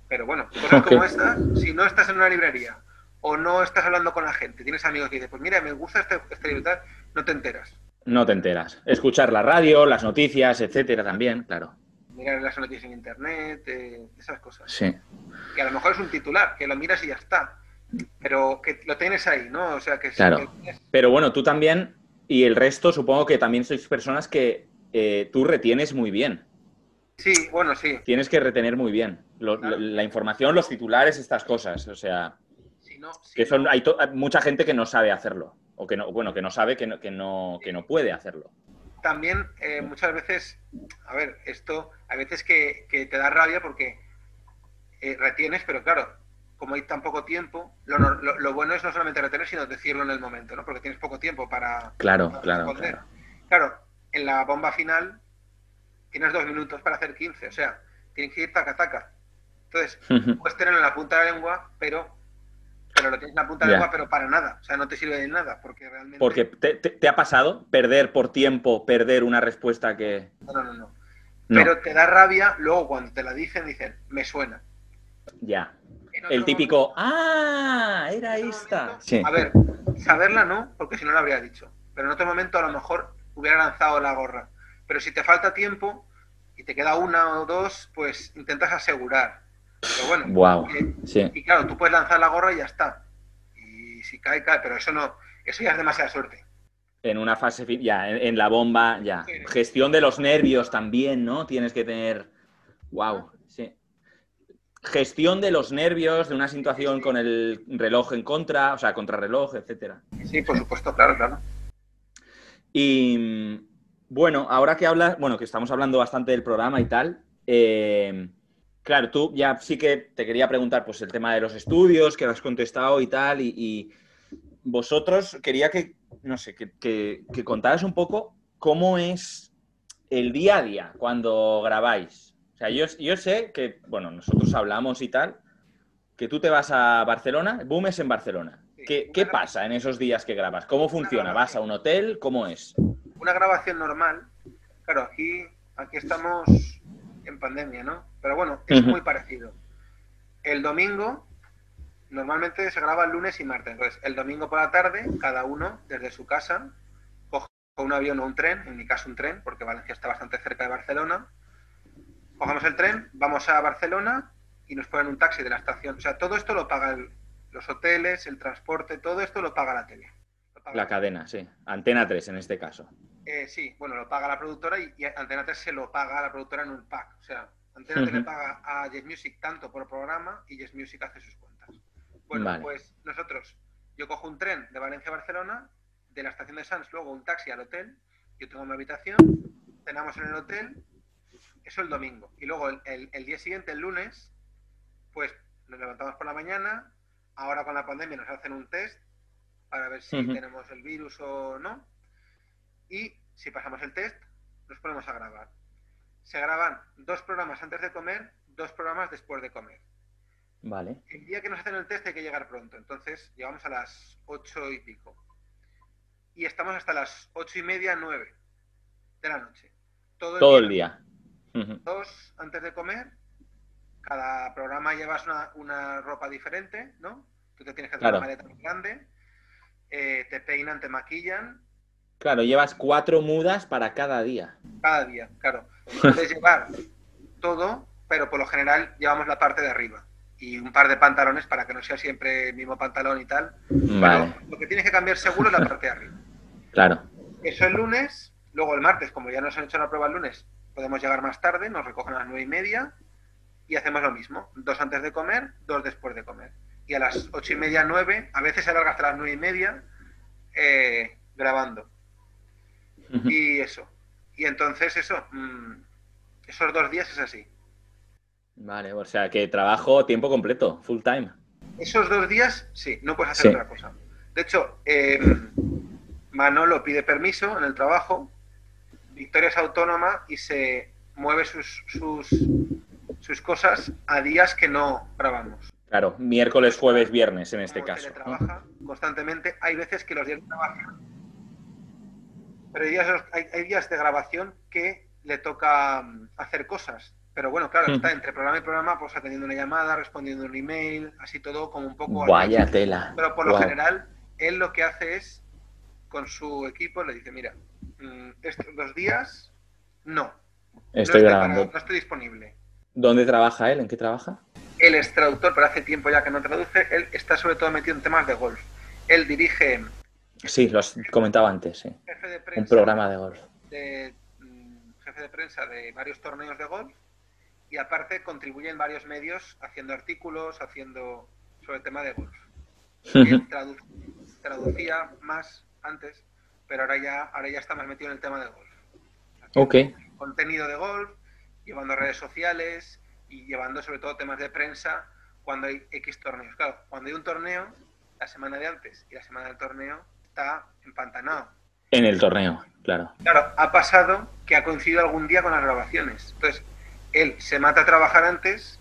Pero bueno, cosas como esta, si no estás en una librería o no estás hablando con la gente, tienes amigos que dicen, pues mira, me gusta este, este libro, no te enteras. No te enteras. Escuchar la radio, las noticias, etcétera, también, claro mirar las noticias en internet, eh, esas cosas. Sí. Que a lo mejor es un titular, que lo miras y ya está. Pero que lo tienes ahí, ¿no? O sea, que... Claro. Pero bueno, tú también, y el resto supongo que también sois personas que eh, tú retienes muy bien. Sí, bueno, sí. Tienes que retener muy bien la información, los titulares, estas cosas. O sea, que son, hay, mucha gente que no sabe hacerlo. O que no, bueno, que no sabe que que no, que no puede hacerlo también eh, muchas veces, a ver, esto, a veces que, te da rabia porque eh, retienes, pero claro, como hay tan poco tiempo, lo, bueno es no solamente retener, sino decirlo en el momento, ¿no? Porque tienes poco tiempo para, claro, claro, claro, en la bomba final tienes dos minutos para hacer 15, o sea, tienes que ir taca taca. Entonces, puedes tenerlo en la punta de la lengua, pero pero lo tienes en la punta de la lengua, pero para nada. O sea, no te sirve de nada, porque realmente... Porque te, ha pasado perder por tiempo, perder una respuesta que... No, no, no, Pero te da rabia, luego cuando te la dicen, dicen, me suena. Ya. El típico, ah, era esta. A ver, saberla no, porque si no la habría dicho. pero en otro momento a lo mejor hubiera lanzado la gorra. Pero si te falta tiempo y te queda una o dos, pues intentas asegurar. Pero bueno, wow. sí. y claro, tú puedes lanzar la gorra y ya está. Y si cae, cae, pero eso no, eso ya es demasiada suerte. En una fase, ya, en, la bomba, ya. Gestión de los nervios también, ¿no? Tienes que tener, wow, sí. Gestión de los nervios, de una situación con el reloj en contra, o sea, contrarreloj, etcétera. Sí, por supuesto, claro, claro. Y bueno, ahora que hablas, bueno, que estamos hablando bastante del programa y tal, eh, claro, tú ya sí que te quería preguntar, pues el tema de los estudios, que has contestado y tal, y, vosotros quería que, no sé, que, que, contaras un poco cómo es el día a día cuando grabáis. O sea, yo, yo sé que, bueno, nosotros hablamos y tal, que tú te vas a Barcelona, Boom es en Barcelona. ¿Qué, ¿Qué, pasa en esos días que grabas? ¿Cómo funciona? ¿Vas a un hotel? ¿Cómo es? una grabación normal, claro, aquí, aquí estamos en pandemia, ¿no? Pero bueno, es muy parecido. El domingo, normalmente se graba el lunes y martes. Entonces, el domingo por la tarde, cada uno desde su casa coge un avión o un tren, en mi caso un tren, porque Valencia está bastante cerca de Barcelona. Cogemos el tren, vamos a Barcelona y nos ponen un taxi de la estación. O sea, todo esto lo pagan los hoteles, el transporte, todo esto lo paga la tele. La cadena, sí. Antena 3 en este caso. Eh, sí, bueno, lo paga la productora y, Antena 3 se lo paga a la productora en un pack. O sea, Antena 3 le paga a Yes Music tanto por programa y Yes Music hace sus cuentas. Bueno, pues nosotros, yo cojo un tren de Valencia a Barcelona, de la estación de Sanz, luego un taxi al hotel, yo tengo mi habitación, cenamos en el hotel, eso el domingo. Y luego el, el día siguiente, el lunes, pues nos levantamos por la mañana, ahora con la pandemia nos hacen un test para ver si tenemos el virus o no. Y si pasamos el test, nos ponemos a grabar. Se graban dos programas antes de comer, dos programas después de comer. Vale. El día que nos hacen el test hay que llegar pronto, entonces llegamos a las ocho y pico. Y estamos hasta las ocho y media, nueve de la noche. Todo el, día. Dos antes de comer. Cada programa llevas una, ropa diferente, ¿no? Tú te tienes que hacer una maleta grande eh, te peinan, te maquillan. Claro, llevas cuatro mudas para cada día. Cada día, claro. Puedes llevar todo, pero por lo general llevamos la parte de arriba y un par de pantalones para que no sea siempre el mismo pantalón y tal. Vale. lo que tienes que cambiar seguro es la parte de arriba. Claro. Eso el lunes, luego el martes, como ya nos han hecho la prueba el lunes, podemos llegar más tarde, nos recogen a las nueve y media y hacemos lo mismo. Dos antes de comer, dos después de comer y a las ocho y media, nueve, a veces se alarga hasta las nueve y media eh, grabando. Y eso. Y entonces eso, mm, esos dos días es así. Vale, o sea que trabajo tiempo completo, full time. Esos dos días, sí, no puedes hacer otra cosa. De hecho, em, Manolo pide permiso en el trabajo, Victoria es autónoma y se mueve sus, sus, sus cosas a días que no grabamos. Claro, miércoles, jueves, viernes en este caso. Trabaja constantemente. Hay veces que los días de grabación, pero hay días, hay, días de grabación que le toca mm, hacer cosas. Pero bueno, claro, está entre programa y programa, pues atendiendo una llamada, respondiendo un email, así todo como un poco... Vaya tela. Pero por lo general, él lo que hace es, con su equipo, le dice, mira, mm, estos dos días, no. Estoy grabando. no estoy disponible. ¿Dónde trabaja él? ¿En qué trabaja? Él es traductor, pero hace tiempo ya que no traduce. Él está sobre todo metido en temas de golf. Él dirige. Sí, lo has comentado antes, sí. Un programa de golf. Mm, jefe de prensa de varios torneos de golf y aparte contribuye en varios medios haciendo artículos, haciendo sobre el tema de golf. Él traducía más antes, pero ahora ya, ahora ya está más metido en el tema de golf. ok. Contenido de golf, llevando redes sociales, y llevando sobre todo temas de prensa cuando hay X torneos. Claro, cuando hay un torneo, la semana de antes y la semana del torneo está empantanado. En el torneo, claro. Claro, ha pasado que ha coincidido algún día con las grabaciones. Entonces, él se mata a trabajar antes,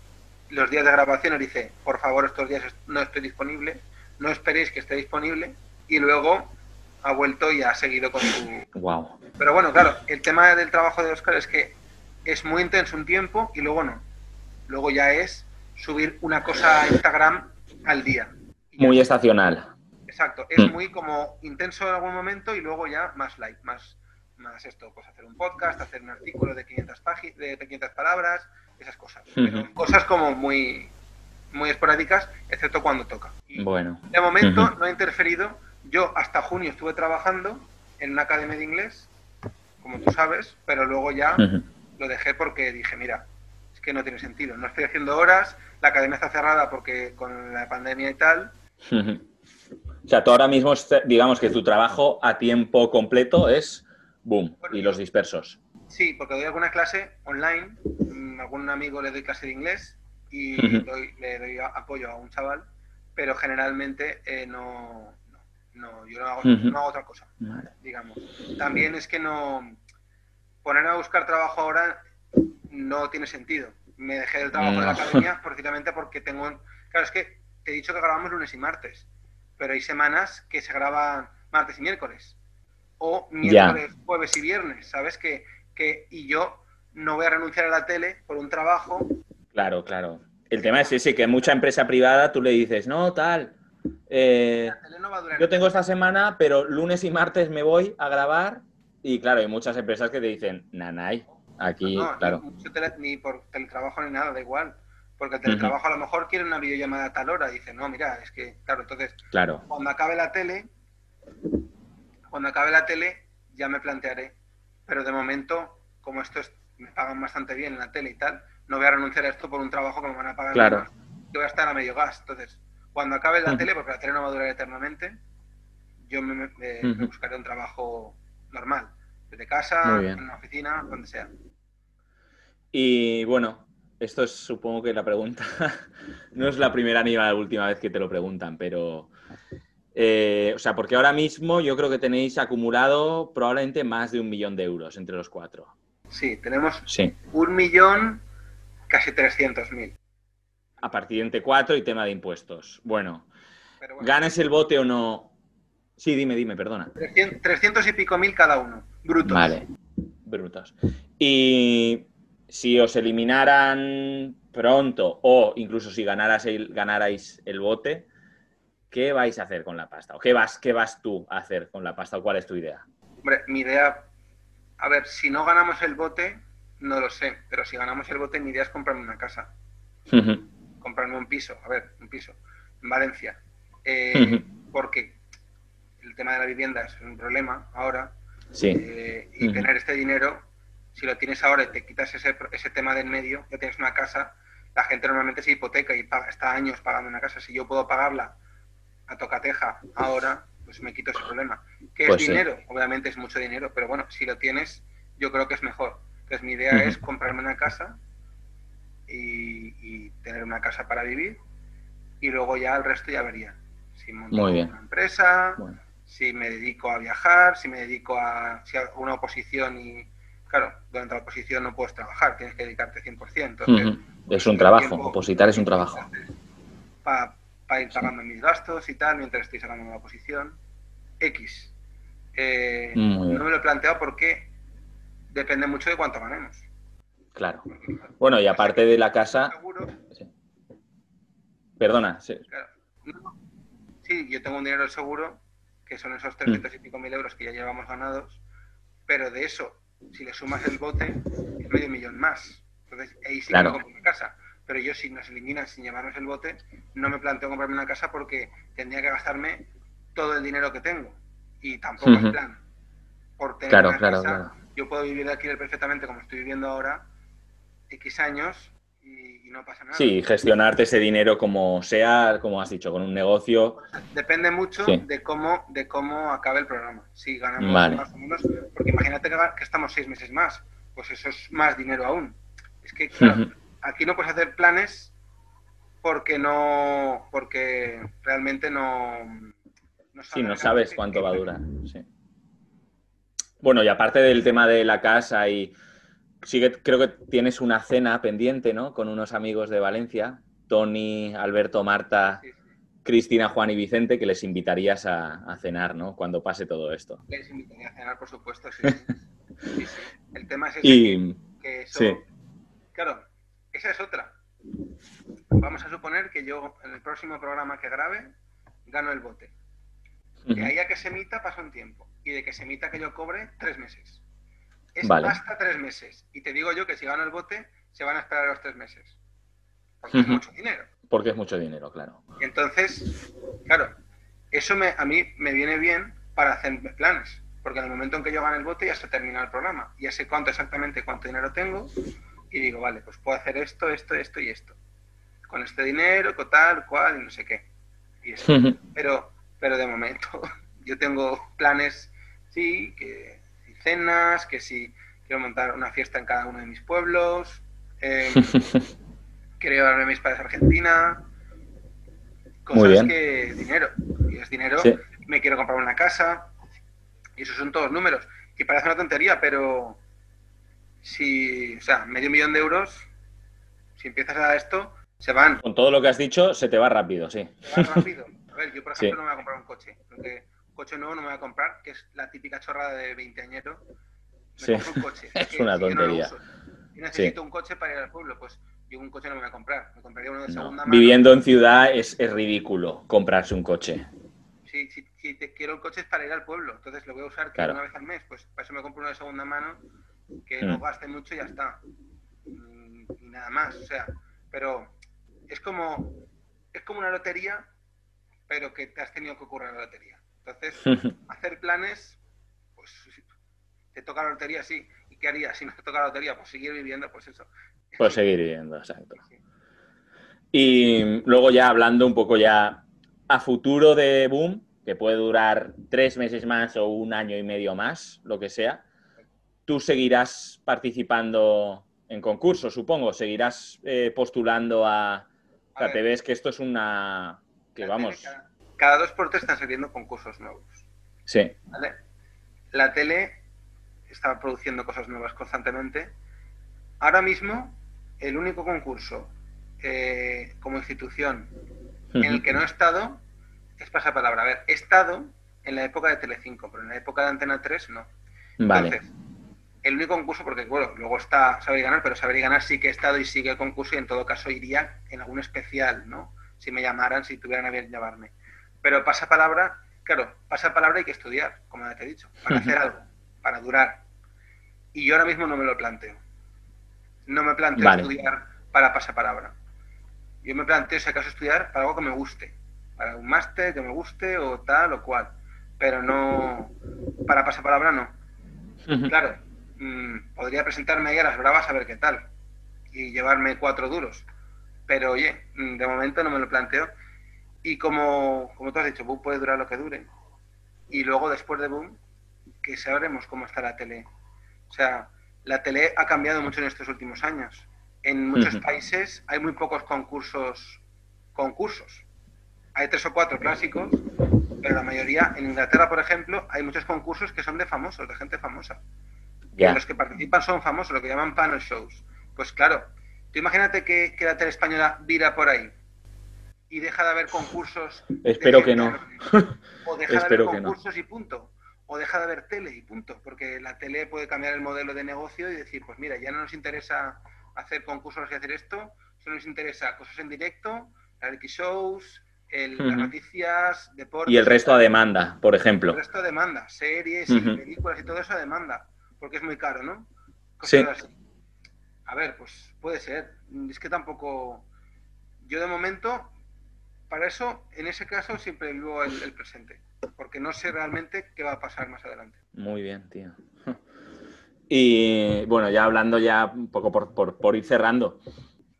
los días de grabación dice, por favor, estos días no estoy disponible, no esperéis que esté disponible, y luego ha vuelto y ha seguido con su... Wow. Pero bueno, claro, el tema del trabajo de Oscar es que es muy intenso un tiempo y luego no. Luego ya es subir una cosa a Instagram al día. Muy estacional. Exacto, es muy como intenso en algún momento y luego ya más light, más, más esto, pues hacer un podcast, hacer un artículo de 500, de 500 palabras, esas cosas. cosas como muy, muy esporádicas, excepto cuando toca. bueno. De momento no ha interferido. Yo hasta junio estuve trabajando en una academia de inglés, como tú sabes, pero luego ya lo dejé porque dije, mira, es que no tiene sentido. No estoy haciendo horas, la academia está cerrada porque con la pandemia y tal. O sea, tú ahora mismo, digamos que tu trabajo a tiempo completo es boom y los dispersos. Sí, porque doy alguna clase online, mm, algún amigo le doy clase de inglés y le doy apoyo a un chaval, pero generalmente eh, no, no, yo no hago, otra cosa, digamos. También es que no, ponerme a buscar trabajo ahora no tiene sentido. Me dejé del trabajo de la academia precisamente porque tengo, claro, es que te he dicho que grabamos lunes y martes, pero hay semanas que se graban martes y miércoles, o miércoles, jueves y viernes, ¿sabes? Que, que, y yo no voy a renunciar a la tele por un trabajo. Claro, claro. El tema es ese, que mucha empresa privada tú le dices, no, tal, eh, yo tengo esta semana, pero lunes y martes me voy a grabar y claro, hay muchas empresas que te dicen, nanay, aquí, claro. Ni, por teletrabajo ni nada, da igual. Porque el teletrabajo a lo mejor quiere una videollamada a tal hora. Dice, no, mira, es que, claro, entonces, claro. cuando acabe la tele, cuando acabe la tele, ya me plantearé. Pero de momento, como esto me pagan bastante bien en la tele y tal, no voy a renunciar a esto por un trabajo que me van a pagar claro. Yo voy a estar a medio gas. Entonces, cuando acabe la tele, porque la tele no va a durar eternamente, yo me, buscaré un trabajo normal, desde casa, en una oficina, donde sea. Y bueno, esto es supongo que la pregunta no es la primera ni la última vez que te lo preguntan, pero eh, o sea, porque ahora mismo yo creo que tenéis acumulado probablemente más de un millón de euros entre los cuatro. Sí, tenemos un millón casi trescientos mil a partir de entre 4 y tema de impuestos. Bueno, ¿ganes el bote o no? Sí, dime, dime, perdona. 300, y pico mil cada uno, brutos. Vale, brutos. Y si os eliminaran pronto o incluso si ganaras el, ganarais el bote, ¿qué vais a hacer con la pasta? ¿O qué vas, qué vas tú a hacer con la pasta? ¿O cuál es tu idea? Hombre, mi idea, a ver, si no ganamos el bote, no lo sé, pero si ganamos el bote, mi idea es comprarme una casa comprarme un piso, a ver, un piso, en Valencia, eh, porque el tema de la vivienda es un problema ahora, eh, y tener este dinero, si lo tienes ahora y te quitas ese, ese tema del medio, ya tienes una casa, la gente normalmente se hipoteca y paga, está años pagando una casa, si yo puedo pagarla a tocateja ahora, pues me quito ese problema. ¿Qué es pues dinero? Obviamente es mucho dinero, pero bueno, si lo tienes, yo creo que es mejor. Entonces mi idea es comprarme una casa y, tener una casa para vivir y luego ya el resto ya vería. Si monto una empresa, si me dedico a viajar, si me dedico a, si una oposición y, claro, durante la oposición no puedes trabajar, tienes que dedicarte 100%. Es un trabajo, opositar es un trabajo. Para ir pagando mis gastos y tal, mientras estoy sacando una oposición. X. Eh, no me lo he planteado porque depende mucho de cuánto ganemos. Claro. Bueno, y aparte de la casa. Perdona, sí. Sí, yo tengo un dinero seguro, que son esos 300 y pico mil euros que ya llevamos ganados, pero de eso, si le sumas el bote, es medio millón más. Entonces, ahí sí claro. compro una casa. Pero yo, si nos eliminan sin llevarnos el bote, no me planteo comprarme una casa porque tendría que gastarme todo el dinero que tengo. Y tampoco es plan. Por tener claro, claro, yo puedo vivir aquí perfectamente como estoy viviendo ahora X años y, no pasa nada. Sí, gestionarte ese dinero como sea, como has dicho, con un negocio. Depende mucho de cómo de cómo acabe el programa. Si ganamos más o menos, porque imagínate que, estamos seis meses más, pues eso es más dinero aún. Es que aquí no puedes hacer planes porque no, porque realmente no. no sí, no sabes cuánto va a durar. Bueno, y aparte del tema de la casa y sí que creo que tienes una cena pendiente, ¿no? Con unos amigos de Valencia, Tony, Alberto, Marta, Cristina, Juan y Vicente, que les invitarías a, cenar, ¿no? Cuando pase todo esto. Les invitaría a cenar, por supuesto, sí. El tema es ese, que, eso... Claro, esa es otra. Vamos a suponer que yo en el próximo programa que grabe gano el bote. De ahí a que se emita pasa un tiempo. Y de que se emita que yo cobre, tres meses. Es Vale. hasta tres meses. Y te digo yo que si gano el bote, se van a esperar los tres meses. Porque es mucho dinero. Porque es mucho dinero, claro. Entonces, claro, eso me, a mí me viene bien para hacer planes. Porque en el momento en que yo gane el bote ya se termina el programa. Ya sé cuánto exactamente cuánto dinero tengo. Y digo, vale, pues puedo hacer esto, esto, esto y esto. Con este dinero, con tal, cual, y no sé qué. Y eso. Pero, pero de momento, yo tengo planes, sí, que cenas, que si quiero montar una fiesta en cada uno de mis pueblos, eh, quiero llevarme a mis padres a Argentina, cosas Muy bien. que dinero, y es dinero, Sí. me quiero comprar una casa, y esos son todos números. Y parece una tontería, pero si, o sea, medio millón de euros, si empiezas a esto, se van, Con todo lo que has dicho, se te va rápido, sí. se van rápido. A ver, yo por ejemplo Sí. no me voy a comprar un coche, porque coche nuevo no me voy a comprar, que es la típica chorrada de 20 añero. Me Sí. compro un coche. Es que- una que no tontería. uso. Y necesito un coche para ir al pueblo, pues yo un coche no me voy a comprar, me compraría uno de No. segunda mano. Viviendo en ciudad es, es ridículo comprarse un coche. Si, si, si te quiero el coche es para ir al pueblo, entonces lo voy a usar que Claro. una vez al mes, pues para eso me compro uno de segunda mano, que Mm. no gaste mucho y ya está. Mm, Y nada más, o sea, pero es como, es como una lotería, pero que te has tenido que ocurrir la lotería. Entonces, hacer planes, pues te toca la lotería, sí. ¿Y qué harías si no te toca la lotería? Pues seguir viviendo, pues eso. Pues seguir viviendo, exacto. Y luego ya hablando un poco ya a futuro de Boom, que puede durar tres meses más o un año y medio más, lo que sea, tú seguirás participando en concursos, supongo, seguirás eh, postulando a... O sea, te ves que esto es una... que vamos... Cada, dos por tres están saliendo concursos nuevos. Sí, ¿vale? La tele está produciendo cosas nuevas constantemente. Ahora mismo, el único concurso eh, como institución en el que no he estado es pasapalabra. A ver, he estado en la época de Telecinco, pero en la época de Antena 3 no. vale. Entonces, el único concurso, porque bueno, luego está Saber y Ganar, pero Saber y Ganar sí que he estado y sigue el concurso y en todo caso iría en algún especial, ¿no? Si me llamaran, si tuvieran a bien llamarme. Pero pasapalabra, claro, pasapalabra hay que estudiar, como ya te he dicho, para hacer algo, para durar. Y yo ahora mismo no me lo planteo. No me planteo Vale. estudiar para pasapalabra. Yo me planteo, si acaso, estudiar para algo que me guste. Para un máster que me guste o tal o cual. Pero no, para pasapalabra no. Claro, mm, podría presentarme ahí a las bravas a ver qué tal y llevarme cuatro duros. Pero oye, mm, de momento no me lo planteo. Y como, como tú has dicho, Boom puede durar lo que dure. Y luego después de Boom, que sabremos cómo está la tele. O sea, la tele ha cambiado mucho en estos últimos años. En muchos países hay muy pocos concursos. Concursos. Hay tres o cuatro clásicos, pero la mayoría, en Inglaterra, por ejemplo, hay muchos concursos que son de famosos, de gente famosa. Y Ya. los que participan son famosos, lo que llaman panel shows. Pues claro, tú imagínate que, que la tele española vira por ahí y deja de haber concursos. Espero que no. O deja de haber no. concursos y punto. O deja de haber tele y punto. Porque la tele puede cambiar el modelo de negocio y decir, pues mira, ya no nos interesa hacer concursos y hacer esto, solo nos interesa cosas en directo, reality shows, el- las noticias, deportes. Y el resto a demanda, por ejemplo. El resto a demanda, series y películas y todo eso a demanda, porque es muy caro, ¿no? Sí. así. A ver, pues puede ser. Es que tampoco. Yo de momento, para eso, en ese caso, siempre vivo el, presente, porque no sé realmente qué va a pasar más adelante. Muy bien, tío. Y bueno, ya hablando ya un poco por, por- por ir cerrando.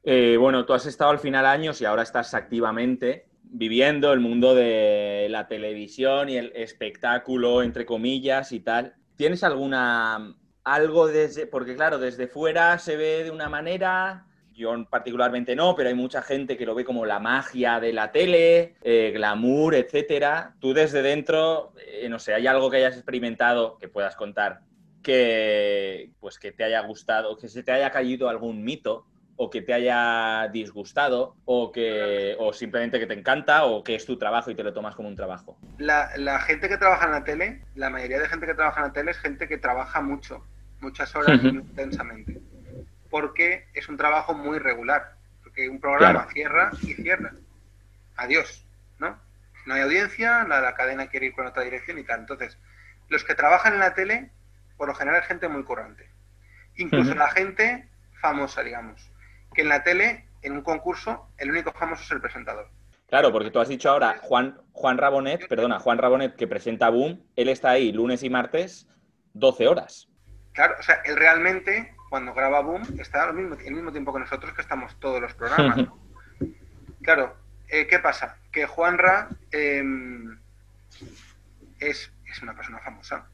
Eh, bueno, tú has estado al final años y ahora estás activamente viviendo el mundo de la televisión y el espectáculo, entre comillas, y tal. ¿Tienes alguna... algo desde... porque claro, desde fuera se ve de una manera... Yo particularmente no, pero hay mucha gente que lo ve como la magia de la tele, eh, glamour, etcétera. Tú desde dentro, eh, no sé, ¿hay algo que hayas experimentado que puedas contar que, pues, que te haya gustado, que se te haya caído algún mito o que te haya disgustado o que o simplemente que te encanta o que es tu trabajo y te lo tomas como un trabajo? La, la gente que trabaja en la tele, la mayoría de gente que trabaja en la tele es gente que trabaja mucho, muchas horas intensamente, porque es un trabajo muy regular, porque un programa Claro. cierra y cierra. Adiós, ¿no? no hay audiencia, la, la cadena quiere ir con otra dirección y tal. Entonces, los que trabajan en la tele, por lo general es gente muy currante. Incluso la gente famosa, digamos. Que en la tele, en un concurso, el único famoso es el presentador. Claro, porque tú has dicho ahora, Juan, Juan Rabonet, perdona, Juan Rabonet que presenta Boom, él está ahí lunes y martes 12 horas. Claro, o sea, él realmente, cuando graba Boom, está al mismo, el mismo tiempo que nosotros que estamos todos los programas. ¿no? claro, eh, ¿qué pasa? Que Juan Ra em, es, es, una persona famosa,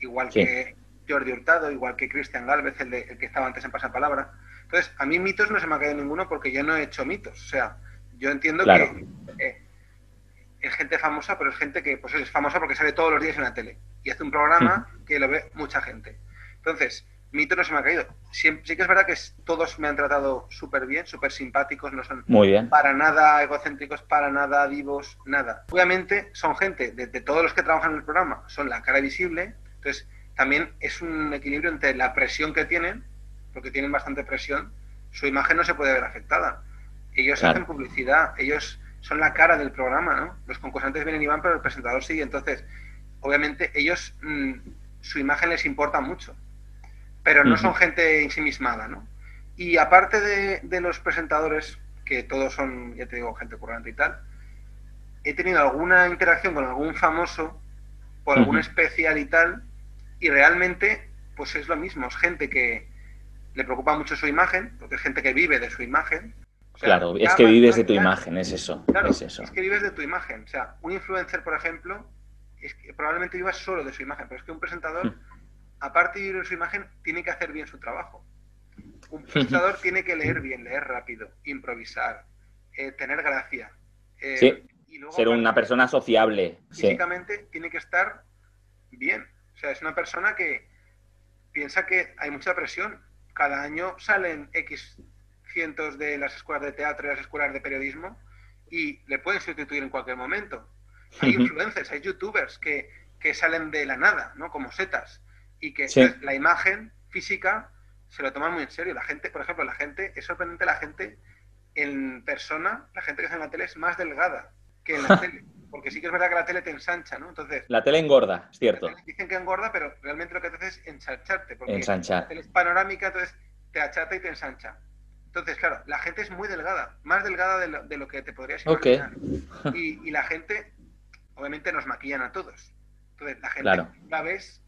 igual sí. que Jordi Hurtado, igual que Cristian Galvez, el, de, el, que estaba antes en Pasapalabra. Entonces, a mí mitos no se me ha caído ninguno porque yo no he hecho mitos. O sea, yo entiendo claro. que eh, es gente famosa, pero es gente que pues, es famosa porque sale todos los días en la tele y hace un programa que lo ve mucha gente. Entonces, mito no se me ha caído. Sí, sí que es verdad que todos me han tratado súper bien, súper simpáticos, no son Muy bien. para nada egocéntricos, para nada vivos, nada. Obviamente son gente de, de todos los que trabajan en el programa, son la cara visible, entonces también es un equilibrio entre la presión que tienen, porque tienen bastante presión, su imagen no se puede ver afectada. Ellos claro. hacen publicidad, ellos son la cara del programa, ¿no? Los concursantes vienen y van, pero el presentador sigue. Entonces, obviamente, ellos, mmm, su imagen les importa mucho, pero no uh -huh. son gente ensimismada, ¿no? Y aparte de, de, los presentadores, que todos son, ya te digo, gente currante y tal, he tenido alguna interacción con algún famoso por uh -huh. algún especial y tal, y realmente, pues es lo mismo, es gente que le preocupa mucho su imagen, porque es gente que vive de su imagen, o sea, claro, es que vives de tu imagen, es eso, claro, es eso. Es que vives de tu imagen. O sea, un influencer, por ejemplo, es que probablemente vivas solo de su imagen, pero es que un presentador. Aparte de vivir su imagen, tiene que hacer bien su trabajo. Un presentador tiene que leer bien, leer rápido, improvisar, eh, tener gracia. Eh, sí, y luego, ser una persona sociable. Físicamente sí. tiene que estar bien. O sea, es una persona que piensa que hay mucha presión. Cada año salen X cientos de las escuelas de teatro y las escuelas de periodismo y le pueden sustituir en cualquier momento. Hay influencers, hay youtubers que, que salen de la nada, ¿no? Como setas. Y que sí. la imagen física se lo toman muy en serio. La gente, por ejemplo, la gente, es sorprendente la gente en persona, la gente que está en la tele es más delgada que en la tele. Porque sí que es verdad que la tele te ensancha, ¿no? Entonces. La tele engorda, es cierto. Dicen que engorda, pero realmente lo que te hace es ensancharte. Porque Ensanchar. la tele es panorámica, entonces te achata y te ensancha. Entonces, claro, la gente es muy delgada, más delgada de lo, de lo que te podrías imaginar. Okay. Y, y, la gente, obviamente, nos maquillan a todos. Entonces, la gente claro. la ves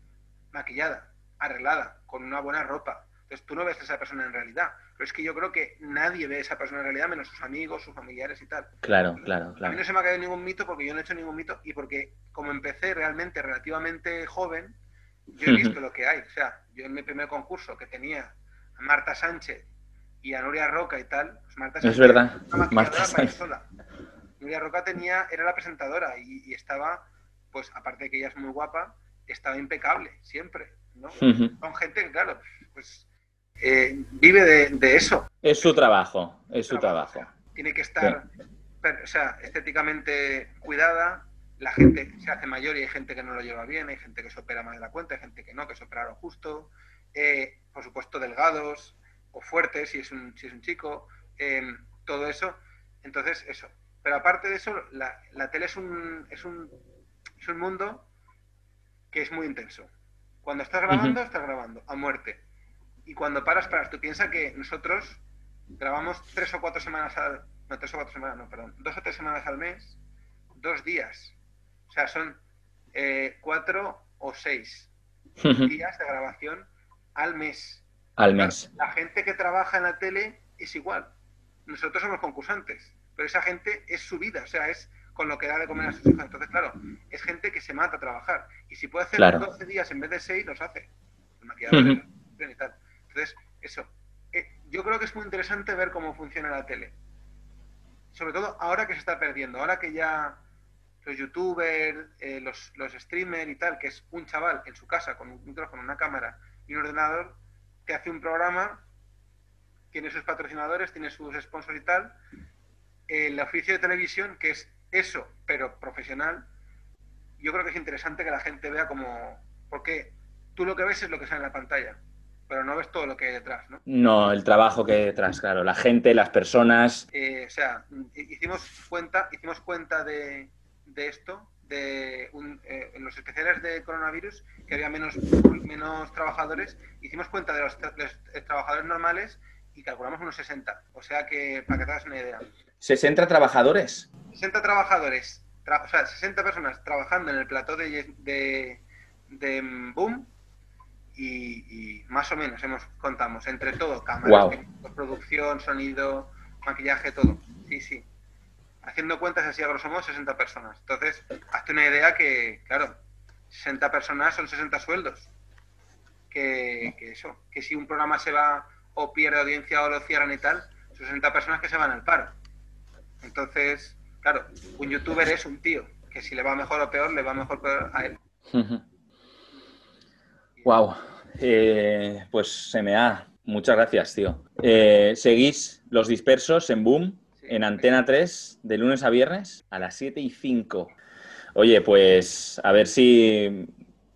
maquillada, arreglada, con una buena ropa. Entonces, tú no ves a esa persona en realidad. Pero es que yo creo que nadie ve a esa persona en realidad, menos sus amigos, sus familiares y tal. Claro, claro, claro. A mí no se me ha caído ningún mito porque yo no he hecho ningún mito y porque, como empecé realmente relativamente joven, yo he visto lo que hay. O sea, yo en mi primer concurso que tenía a Marta Sánchez y a Nuria Roca y tal. Pues Marta es verdad. Marta sola. Nuria Roca tenía, era la presentadora y, y, estaba, pues aparte de que ella es muy guapa, estaba impecable, siempre. ¿no? Uh -huh. Son gente que, claro, pues eh, vive de, de, eso. Es su trabajo, es su trabajo. trabajo. O sea, tiene que estar, o sea, estéticamente cuidada. La gente se hace mayor y hay gente que no lo lleva bien, hay gente que se opera más de la cuenta, hay gente que no, que se opera lo justo. Eh, por supuesto, delgados, o fuerte si es un, si es un chico, eh, todo eso. Entonces, eso. Pero aparte de eso, la, la tele es un, es, un, es un mundo que es muy intenso. Cuando estás grabando, uh -huh. estás grabando a muerte. Y cuando paras, paras. Tú piensas que nosotros grabamos tres o cuatro semanas al... No, tres o cuatro semanas, no, perdón. Dos o tres semanas al mes, dos días. O sea, son eh, cuatro o seis uh -huh. días de grabación al mes al mes. La, la, gente que trabaja en la tele es igual. Nosotros somos concursantes, pero esa gente es su vida, o sea, es con lo que da de comer a sus hijos. Entonces, claro, es gente que se mata a trabajar. Y si puede hacer claro. 12 días en vez de 6, los hace. El maquillador uh -huh. y tal. Entonces, eso. Eh, yo creo que es muy interesante ver cómo funciona la tele. Sobre todo ahora que se está perdiendo, ahora que ya los youtubers, eh, los, los streamers y tal, que es un chaval en su casa con un micrófono, una cámara y un ordenador, que hace un programa, tiene sus patrocinadores, tiene sus sponsors y tal, el oficio de televisión, que es eso, pero profesional, yo creo que es interesante que la gente vea como... Porque tú lo que ves es lo que sale en la pantalla, pero no ves todo lo que hay detrás, ¿no? No, el trabajo que hay detrás, claro. La gente, las personas... Eh, o sea, hicimos cuenta, hicimos cuenta de, de esto, de eh, en los especiales de coronavirus, que había menos, menos trabajadores, hicimos cuenta de los, trabajadores normales y calculamos unos 60. O sea que, para que te hagas una idea. ¿60 trabajadores? 60 trabajadores, o sea, 60 personas trabajando en el plató de, de, de Boom y, más o menos hemos contamos entre todo, cámaras, producción, sonido, maquillaje, todo. Sí, sí. Haciendo cuentas así a grosso modo, 60 personas. Entonces, hazte una idea que, claro, 60 personas son 60 sueldos. Que, eso, que si un programa se va o pierde audiencia o lo cierran y tal, 60 personas que se van al paro. Entonces, claro, un youtuber es un tío, que si le va mejor o peor, le va mejor peor a él. Wow. Eh, pues MA, muchas gracias, tío. Eh, seguís los dispersos en Boom, en Antena 3, de lunes a viernes, a las 7 y 5. Oye, pues a ver si.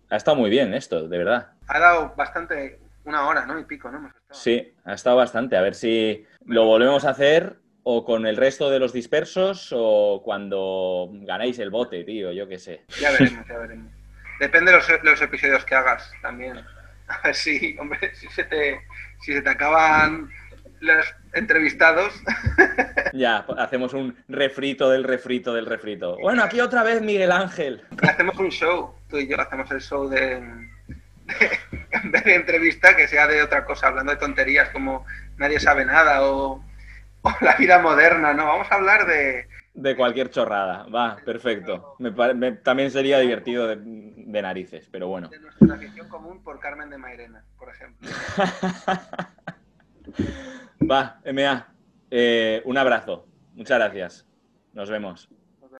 Ha estado muy bien esto, de verdad. Ha dado bastante, una hora, ¿no? Y pico, ¿no? Sí, ha estado bastante. A ver si lo volvemos a hacer o con el resto de los dispersos o cuando ganéis el bote, tío, yo qué sé. Ya veremos, ya veremos. Depende de los, episodios que hagas también. A ver si, hombre, si se te, si se te acaban los entrevistados. Ya, hacemos un refrito del refrito del refrito. Bueno, aquí otra vez Miguel Ángel. Hacemos un show, tú y yo hacemos el show de, de entrevista que sea de otra cosa, hablando de tonterías como nadie sabe nada o, la vida moderna, ¿no? Vamos a hablar de... De cualquier chorrada, va, perfecto. también sería divertido de, narices, pero bueno. De nuestra afición común por Carmen de Mairena, por ejemplo. Va, MA. Eh, un abrazo. Muchas gracias. Nos vemos.